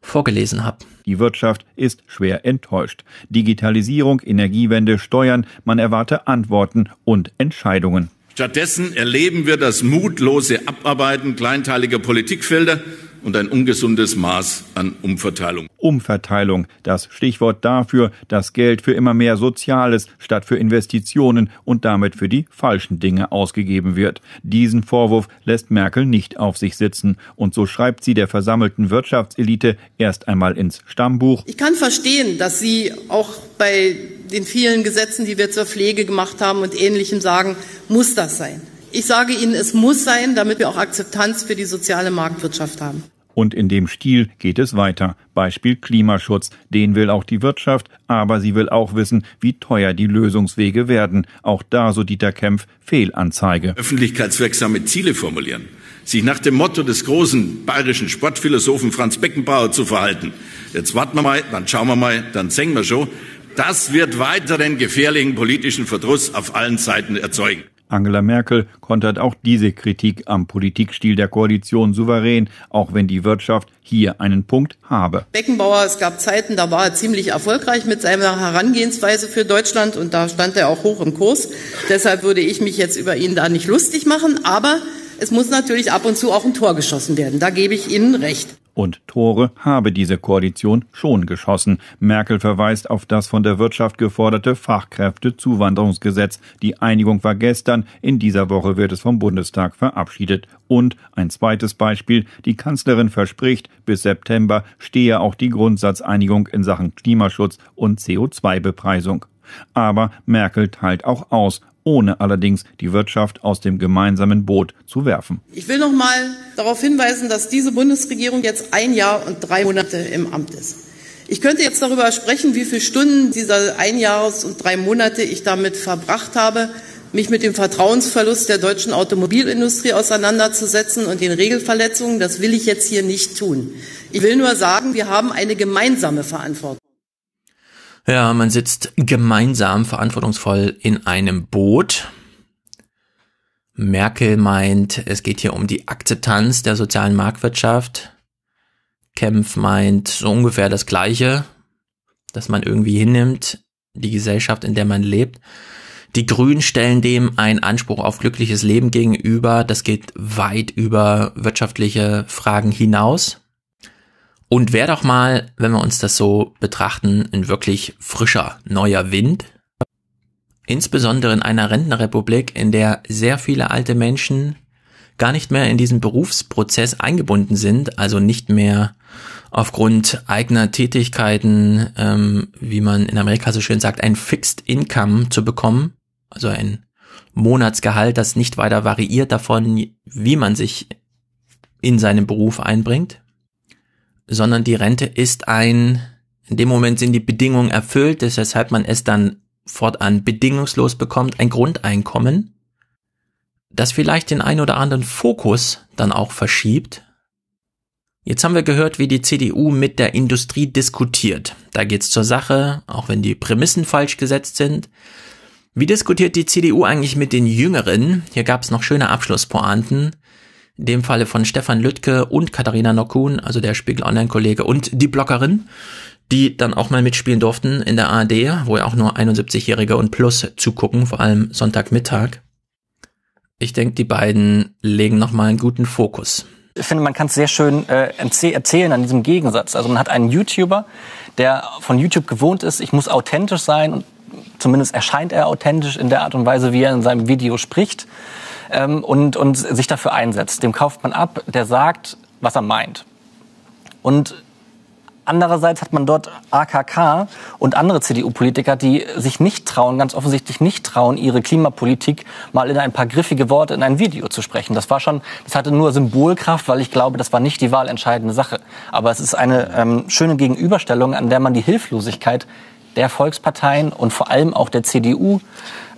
vorgelesen habe.
Die Wirtschaft ist schwer enttäuscht. Digitalisierung, Energiewende, Steuern, man erwarte Antworten und Entscheidungen.
Stattdessen erleben wir das mutlose Abarbeiten kleinteiliger Politikfelder und ein ungesundes Maß an Umverteilung.
Umverteilung, das Stichwort dafür, dass Geld für immer mehr Soziales statt für Investitionen und damit für die falschen Dinge ausgegeben wird. Diesen Vorwurf lässt Merkel nicht auf sich sitzen und so schreibt sie der versammelten Wirtschaftselite erst einmal ins Stammbuch.
Ich kann verstehen, dass Sie auch bei den vielen Gesetzen, die wir zur Pflege gemacht haben und Ähnlichem sagen, muss das sein. Ich sage Ihnen, es muss sein, damit wir auch Akzeptanz für die soziale Marktwirtschaft haben.
Und in dem Stil geht es weiter. Beispiel Klimaschutz. Den will auch die Wirtschaft, aber sie will auch wissen, wie teuer die Lösungswege werden. Auch da, so Dieter Kempf, Fehlanzeige.
Öffentlichkeitswirksame Ziele formulieren. Sich nach dem Motto des großen bayerischen Sportphilosophen Franz Beckenbauer zu verhalten. Jetzt warten wir mal, dann schauen wir mal, dann singen wir schon. Das wird weiteren gefährlichen politischen Verdruss auf allen Seiten erzeugen.
Angela Merkel kontert auch diese Kritik am Politikstil der Koalition souverän, auch wenn die Wirtschaft hier einen Punkt habe.
Beckenbauer, es gab Zeiten, da war er ziemlich erfolgreich mit seiner Herangehensweise für Deutschland und da stand er auch hoch im Kurs. Deshalb würde ich mich jetzt über ihn da nicht lustig machen, aber es muss natürlich ab und zu auch ein Tor geschossen werden. Da gebe ich Ihnen recht.
Und Tore habe diese Koalition schon geschossen. Merkel verweist auf das von der Wirtschaft geforderte Fachkräftezuwanderungsgesetz. Die Einigung war gestern, in dieser Woche wird es vom Bundestag verabschiedet. Und ein zweites Beispiel, die Kanzlerin verspricht, bis September stehe auch die Grundsatzeinigung in Sachen Klimaschutz und CO2-Bepreisung. Aber Merkel teilt auch aus ohne allerdings die Wirtschaft aus dem gemeinsamen Boot zu werfen.
Ich will noch mal darauf hinweisen, dass diese Bundesregierung jetzt ein Jahr und drei Monate im Amt ist. Ich könnte jetzt darüber sprechen, wie viele Stunden dieser ein Jahres und drei Monate ich damit verbracht habe, mich mit dem Vertrauensverlust der deutschen Automobilindustrie auseinanderzusetzen und den Regelverletzungen. Das will ich jetzt hier nicht tun. Ich will nur sagen, wir haben eine gemeinsame Verantwortung.
Ja, man sitzt gemeinsam verantwortungsvoll in einem Boot. Merkel meint, es geht hier um die Akzeptanz der sozialen Marktwirtschaft. Kempf meint so ungefähr das Gleiche, dass man irgendwie hinnimmt, die Gesellschaft, in der man lebt. Die Grünen stellen dem einen Anspruch auf glückliches Leben gegenüber. Das geht weit über wirtschaftliche Fragen hinaus. Und wäre doch mal, wenn wir uns das so betrachten, ein wirklich frischer, neuer Wind. Insbesondere in einer Rentnerrepublik, in der sehr viele alte Menschen gar nicht mehr in diesen Berufsprozess eingebunden sind, also nicht mehr aufgrund eigener Tätigkeiten, ähm, wie man in Amerika so schön sagt, ein Fixed Income zu bekommen, also ein Monatsgehalt, das nicht weiter variiert davon, wie man sich in seinem Beruf einbringt, sondern die Rente ist ein, in dem Moment sind die Bedingungen erfüllt, weshalb man es dann fortan bedingungslos bekommt, ein Grundeinkommen, das vielleicht den ein oder anderen Fokus dann auch verschiebt. Jetzt haben wir gehört, wie die CDU mit der Industrie diskutiert. Da geht's zur Sache, auch wenn die Prämissen falsch gesetzt sind. Wie diskutiert die CDU eigentlich mit den Jüngeren? Hier gab's noch schöne Abschlusspointen in dem Falle von Stefan Lüttke und Katharina Nokun, also der Spiegel Online-Kollege und die Bloggerin, die dann auch mal mitspielen durften in der ARD, wo ja auch nur 71-Jährige und plus zugucken, vor allem Sonntagmittag. Ich denke, die beiden legen nochmal einen guten Fokus.
Ich finde, man kann es sehr schön äh, erzählen an diesem Gegensatz. Also man hat einen YouTuber, der von YouTube gewohnt ist, ich muss authentisch sein und zumindest erscheint er authentisch in der Art und Weise, wie er in seinem Video spricht ähm, und, und sich dafür einsetzt. Dem kauft man ab, der sagt, was er meint. Und Andererseits hat man dort AKK und andere CDU-Politiker, die sich nicht trauen, ganz offensichtlich nicht trauen, ihre Klimapolitik mal in ein paar griffige Worte in ein Video zu sprechen. Das war schon, das hatte nur Symbolkraft, weil ich glaube, das war nicht die wahlentscheidende Sache. Aber es ist eine ähm, schöne Gegenüberstellung, an der man die Hilflosigkeit der Volksparteien und vor allem auch der CDU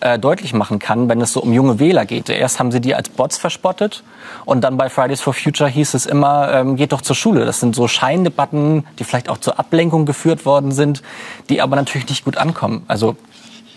äh, deutlich machen kann, wenn es so um junge Wähler geht. Erst haben sie die als Bots verspottet und dann bei Fridays for Future hieß es immer, ähm, geht doch zur Schule. Das sind so Scheindebatten, die vielleicht auch zur Ablenkung geführt worden sind, die aber natürlich nicht gut ankommen. Also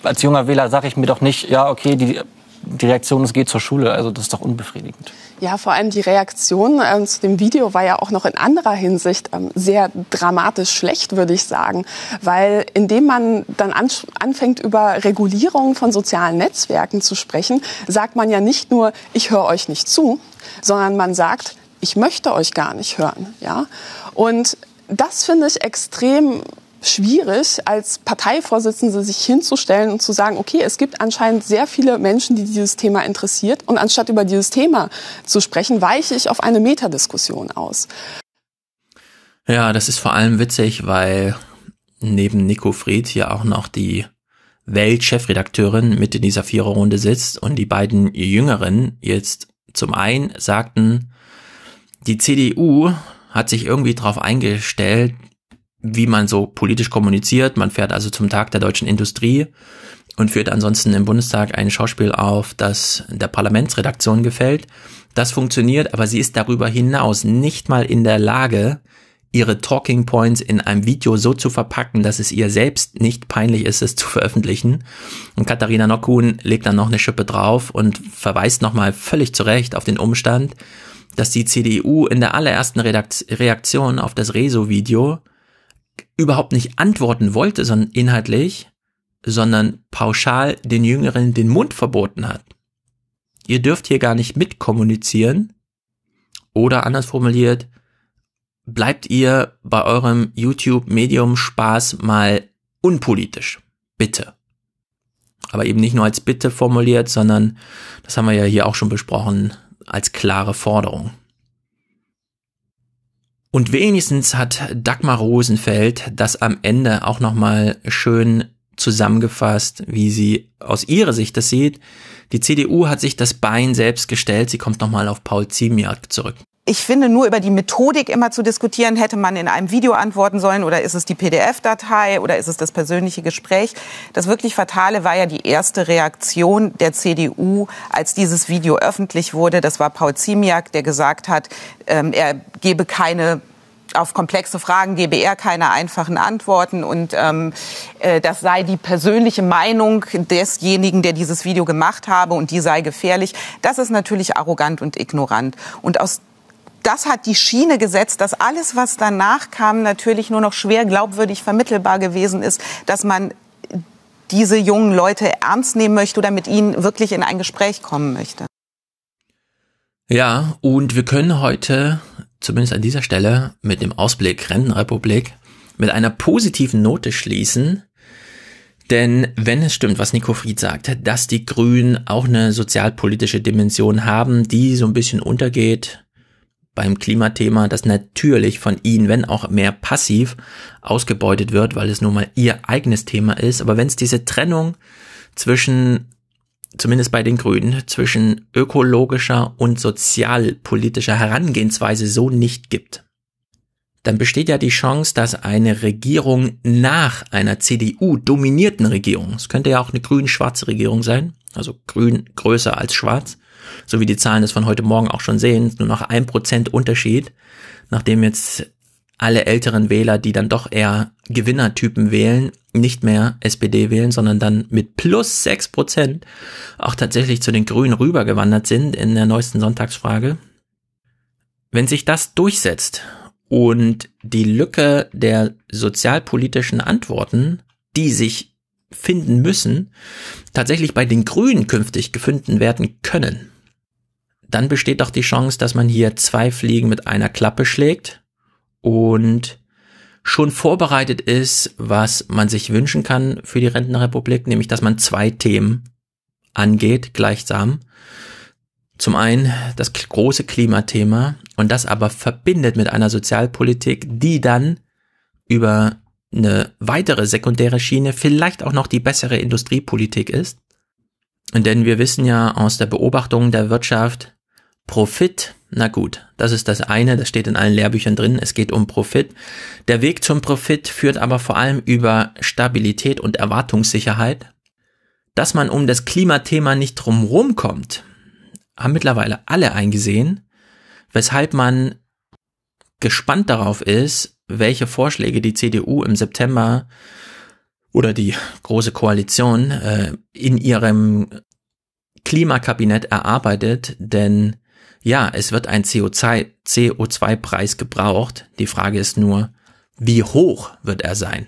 als junger Wähler sage ich mir doch nicht, ja, okay, die, die Reaktion ist, geht zur Schule. Also das ist doch unbefriedigend.
Ja, vor allem die Reaktion äh, zu dem Video war ja auch noch in anderer Hinsicht ähm, sehr dramatisch schlecht, würde ich sagen. Weil indem man dann an, anfängt, über Regulierung von sozialen Netzwerken zu sprechen, sagt man ja nicht nur, ich höre euch nicht zu, sondern man sagt, ich möchte euch gar nicht hören. Ja? Und das finde ich extrem schwierig, als Parteivorsitzende sich hinzustellen und zu sagen, okay, es gibt anscheinend sehr viele Menschen, die dieses Thema interessiert. Und anstatt über dieses Thema zu sprechen, weiche ich auf eine Metadiskussion aus.
Ja, das ist vor allem witzig, weil neben Nico Fried hier auch noch die Weltchefredakteurin mit in dieser Viererrunde sitzt und die beiden Jüngeren jetzt zum einen sagten, die CDU hat sich irgendwie darauf eingestellt, wie man so politisch kommuniziert. Man fährt also zum Tag der deutschen Industrie und führt ansonsten im Bundestag ein Schauspiel auf, das der Parlamentsredaktion gefällt. Das funktioniert, aber sie ist darüber hinaus nicht mal in der Lage, ihre Talking Points in einem Video so zu verpacken, dass es ihr selbst nicht peinlich ist, es zu veröffentlichen. Und Katharina Nockhuhn legt dann noch eine Schippe drauf und verweist nochmal völlig zu Recht auf den Umstand, dass die CDU in der allerersten Reaktion auf das Rezo-Video überhaupt nicht antworten wollte, sondern inhaltlich, sondern pauschal den Jüngeren den Mund verboten hat. Ihr dürft hier gar nicht mitkommunizieren oder anders formuliert, bleibt ihr bei eurem YouTube-Medium Spaß mal unpolitisch. Bitte. Aber eben nicht nur als Bitte formuliert, sondern, das haben wir ja hier auch schon besprochen, als klare Forderung. Und wenigstens hat Dagmar Rosenfeld das am Ende auch nochmal schön zusammengefasst, wie sie aus ihrer Sicht das sieht. Die CDU hat sich das Bein selbst gestellt. Sie kommt nochmal auf Paul Ziemiak zurück.
Ich finde, nur über die Methodik immer zu diskutieren, hätte man in einem Video antworten sollen oder ist es die PDF-Datei oder ist es das persönliche Gespräch. Das wirklich Fatale war ja die erste Reaktion der CDU, als dieses Video öffentlich wurde. Das war Paul Ziemiak, der gesagt hat, ähm, er gebe keine auf komplexe Fragen gebe er keine einfachen Antworten und ähm, äh, das sei die persönliche Meinung desjenigen, der dieses Video gemacht habe und die sei gefährlich. Das ist natürlich arrogant und ignorant. Und aus das hat die Schiene gesetzt, dass alles, was danach kam, natürlich nur noch schwer glaubwürdig vermittelbar gewesen ist, dass man diese jungen Leute ernst nehmen möchte oder mit ihnen wirklich in ein Gespräch kommen möchte.
Ja, und wir können heute, zumindest an dieser Stelle, mit dem Ausblick Rentenrepublik, mit einer positiven Note schließen. Denn wenn es stimmt, was Nico Fried sagt, dass die Grünen auch eine sozialpolitische Dimension haben, die so ein bisschen untergeht, beim Klimathema, das natürlich von ihnen, wenn auch mehr passiv, ausgebeutet wird, weil es nun mal ihr eigenes Thema ist. Aber wenn es diese Trennung zwischen, zumindest bei den Grünen, zwischen ökologischer und sozialpolitischer Herangehensweise so nicht gibt, dann besteht ja die Chance, dass eine Regierung nach einer CDU-dominierten Regierung, es könnte ja auch eine grün-schwarze Regierung sein, also grün größer als schwarz, so wie die Zahlen es von heute Morgen auch schon sehen, nur noch ein Prozent Unterschied, nachdem jetzt alle älteren Wähler, die dann doch eher Gewinnertypen wählen, nicht mehr SPD wählen, sondern dann mit plus sechs Prozent auch tatsächlich zu den Grünen rübergewandert sind in der neuesten Sonntagsfrage. Wenn sich das durchsetzt und die Lücke der sozialpolitischen Antworten, die sich finden müssen, tatsächlich bei den Grünen künftig gefunden werden können, dann besteht doch die Chance, dass man hier zwei Fliegen mit einer Klappe schlägt und schon vorbereitet ist, was man sich wünschen kann für die Rentenrepublik, nämlich dass man zwei Themen angeht gleichsam. Zum einen das große Klimathema und das aber verbindet mit einer Sozialpolitik, die dann über eine weitere sekundäre Schiene vielleicht auch noch die bessere Industriepolitik ist. Denn wir wissen ja aus der Beobachtung der Wirtschaft, Profit, na gut, das ist das eine, das steht in allen Lehrbüchern drin, es geht um Profit. Der Weg zum Profit führt aber vor allem über Stabilität und Erwartungssicherheit. Dass man um das Klimathema nicht drumherum kommt, haben mittlerweile alle eingesehen, weshalb man gespannt darauf ist, welche Vorschläge die CDU im September oder die große Koalition äh, in ihrem Klimakabinett erarbeitet, denn ja, es wird ein CO2-Preis gebraucht. Die Frage ist nur, wie hoch wird er sein?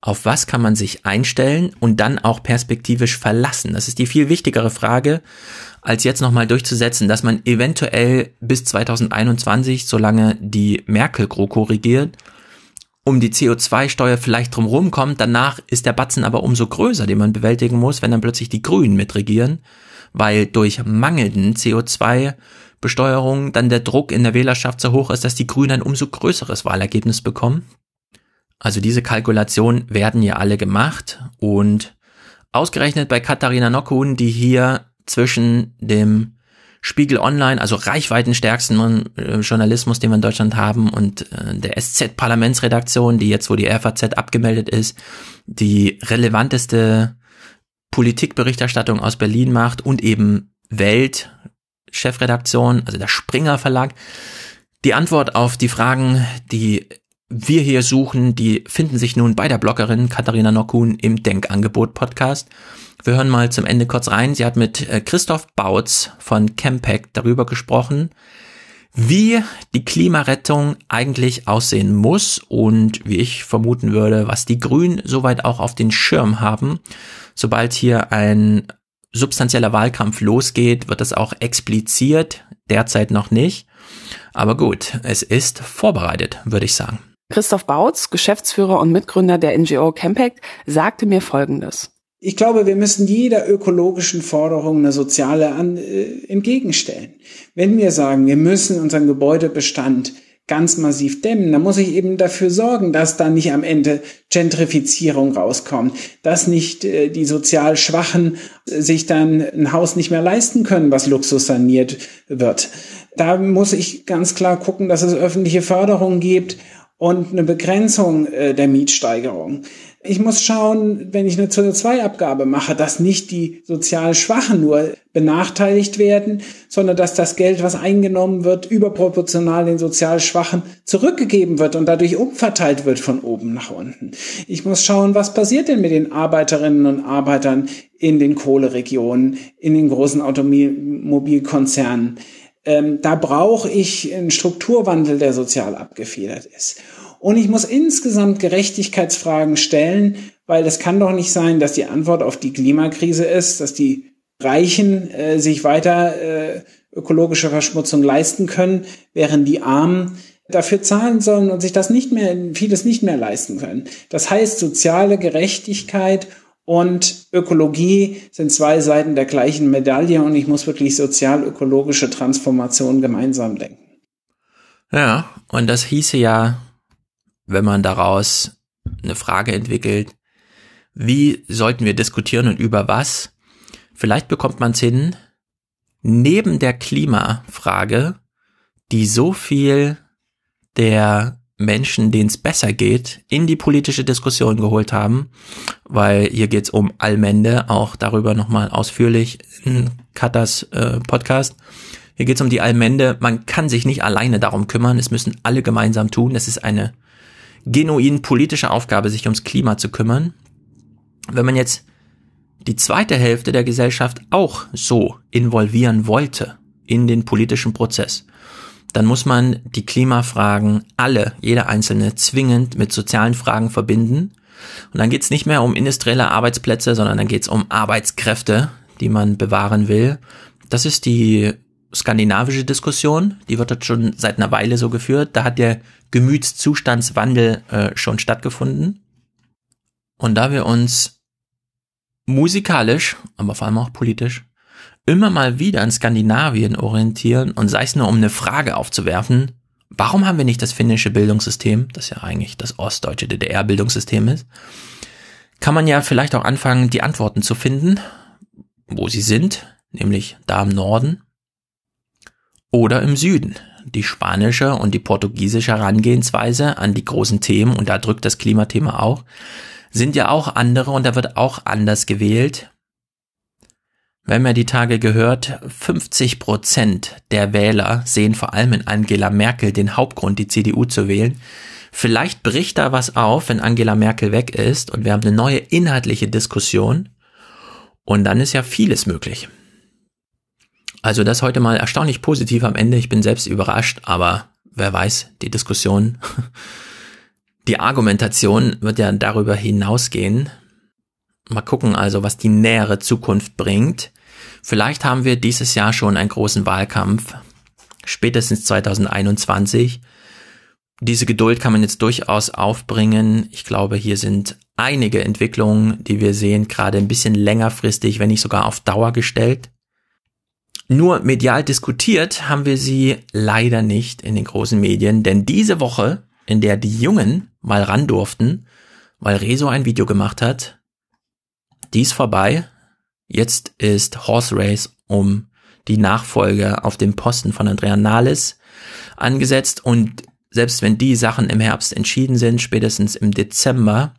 Auf was kann man sich einstellen und dann auch perspektivisch verlassen? Das ist die viel wichtigere Frage, als jetzt nochmal durchzusetzen, dass man eventuell bis 2021, solange die Merkel-GroKo regiert, um die CO2-Steuer vielleicht drumherum kommt. Danach ist der Batzen aber umso größer, den man bewältigen muss, wenn dann plötzlich die Grünen mitregieren, weil durch mangelnden CO2-Besteuerung dann der Druck in der Wählerschaft so hoch ist, dass die Grünen ein umso größeres Wahlergebnis bekommen. Also diese Kalkulationen werden ja alle gemacht und ausgerechnet bei Katharina Nockhuhn, die hier zwischen dem Spiegel Online, also reichweitenstärksten äh, Journalismus, den wir in Deutschland haben, und äh, der SZ-Parlamentsredaktion, die jetzt, wo die RVZ abgemeldet ist, die relevanteste Politikberichterstattung aus Berlin macht und eben Welt, Chefredaktion, also der Springer Verlag. Die Antwort auf die Fragen, die wir hier suchen, die finden sich nun bei der Bloggerin Katharina Nockun im Denkangebot Podcast. Wir hören mal zum Ende kurz rein. Sie hat mit äh, Christoph Bautz von Campact darüber gesprochen, wie die Klimarettung eigentlich aussehen muss und wie ich vermuten würde, was die Grünen soweit auch auf den Schirm haben. Sobald hier ein substanzieller Wahlkampf losgeht, wird das auch expliziert, derzeit noch nicht. Aber gut, es ist vorbereitet, würde ich sagen.
Christoph Bautz, Geschäftsführer und Mitgründer der NGO Campact, sagte mir Folgendes.
Ich glaube, wir müssen jeder ökologischen Forderung eine soziale an, äh, entgegenstellen. Wenn wir sagen, wir müssen unseren Gebäudebestand ganz massiv dämmen, dann muss ich eben dafür sorgen, dass da nicht am Ende Gentrifizierung rauskommt, dass nicht äh, die sozial Schwachen äh, sich dann ein Haus nicht mehr leisten können, was Luxus saniert wird. Da muss ich ganz klar gucken, dass es öffentliche Förderung gibt und eine Begrenzung äh, der Mietsteigerung. Ich muss schauen, wenn ich eine CO2-Abgabe mache, dass nicht die sozial Schwachen nur benachteiligt werden, sondern dass das Geld, was eingenommen wird, überproportional den sozial Schwachen zurückgegeben wird und dadurch umverteilt wird von oben nach unten. Ich muss schauen, was passiert denn mit den Arbeiterinnen und Arbeitern in den Kohleregionen, in den großen Automobilkonzernen. Ähm, da brauche ich einen Strukturwandel, der sozial abgefedert ist. Und ich muss insgesamt Gerechtigkeitsfragen stellen, weil es kann doch nicht sein, dass die Antwort auf die Klimakrise ist, dass die Reichen äh, sich weiter äh, ökologische Verschmutzung leisten können, während die Armen dafür zahlen sollen und sich das nicht mehr, vieles nicht mehr leisten können. Das heißt, soziale Gerechtigkeit und Ökologie sind zwei Seiten der gleichen Medaille und ich muss wirklich sozial-ökologische Transformation gemeinsam denken.
Ja, und das hieße ja wenn man daraus eine Frage entwickelt, wie sollten wir diskutieren und über was? Vielleicht bekommt man es hin, neben der Klimafrage, die so viel der Menschen, denen es besser geht, in die politische Diskussion geholt haben, weil hier geht's um Allmende, auch darüber nochmal ausführlich in Katas äh, Podcast. Hier geht's um die Allmende. Man kann sich nicht alleine darum kümmern, es müssen alle gemeinsam tun. Es ist eine genuin politische Aufgabe, sich ums Klima zu kümmern. Wenn man jetzt die zweite Hälfte der Gesellschaft auch so involvieren wollte in den politischen Prozess, dann muss man die Klimafragen alle, jeder einzelne, zwingend mit sozialen Fragen verbinden. Und dann geht es nicht mehr um industrielle Arbeitsplätze, sondern dann geht es um Arbeitskräfte, die man bewahren will. Das ist die skandinavische Diskussion, die wird dort schon seit einer Weile so geführt. Da hat der Gemütszustandswandel äh, schon stattgefunden. Und da wir uns musikalisch, aber vor allem auch politisch, immer mal wieder an Skandinavien orientieren und sei es nur um eine Frage aufzuwerfen, warum haben wir nicht das finnische Bildungssystem, das ja eigentlich das ostdeutsche DDR-Bildungssystem ist, kann man ja vielleicht auch anfangen, die Antworten zu finden, wo sie sind, nämlich da im Norden oder im Süden. Die spanische und die portugiesische Herangehensweise an die großen Themen, und da drückt das Klimathema auch, sind ja auch andere und da wird auch anders gewählt. Haben ja die Tage gehört, 50 Prozent der Wähler sehen vor allem in Angela Merkel den Hauptgrund, die CDU zu wählen. Vielleicht bricht da was auf, wenn Angela Merkel weg ist und wir haben eine neue inhaltliche Diskussion. Und dann ist ja vieles möglich. Also das heute mal erstaunlich positiv am Ende. Ich bin selbst überrascht, aber wer weiß, die Diskussion, die Argumentation wird ja darüber hinausgehen. Mal gucken also, was die nähere Zukunft bringt. Vielleicht haben wir dieses Jahr schon einen großen Wahlkampf, spätestens 2021. Diese Geduld kann man jetzt durchaus aufbringen. Ich glaube, hier sind einige Entwicklungen, die wir sehen, gerade ein bisschen längerfristig, wenn nicht sogar auf Dauer gestellt. Nur medial diskutiert haben wir sie leider nicht in den großen Medien, denn diese Woche, in der die Jungen mal ran durften, weil Rezo ein Video gemacht hat, die ist vorbei. Jetzt ist Horse Race um die Nachfolge auf dem Posten von Andrea Nahles angesetzt und selbst wenn die Sachen im Herbst entschieden sind, spätestens im Dezember,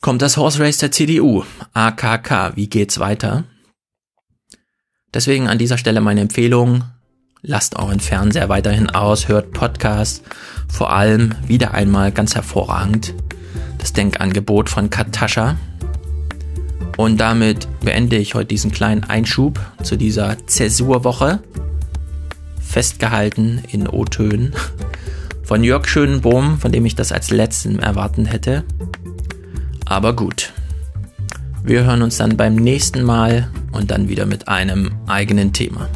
kommt das Horse Race der CDU, AKK. Wie geht's weiter? Deswegen an dieser Stelle meine Empfehlung, lasst euren Fernseher weiterhin aus, hört Podcasts, vor allem wieder einmal ganz hervorragend das Denkangebot von Katascha. Und damit beende ich heute diesen kleinen Einschub zu dieser Zäsurwoche, festgehalten in O-Tönen von Jörg Schönbohm, von dem ich das als letzten erwarten hätte. Aber gut. Wir hören uns dann beim nächsten Mal und dann wieder mit einem eigenen Thema.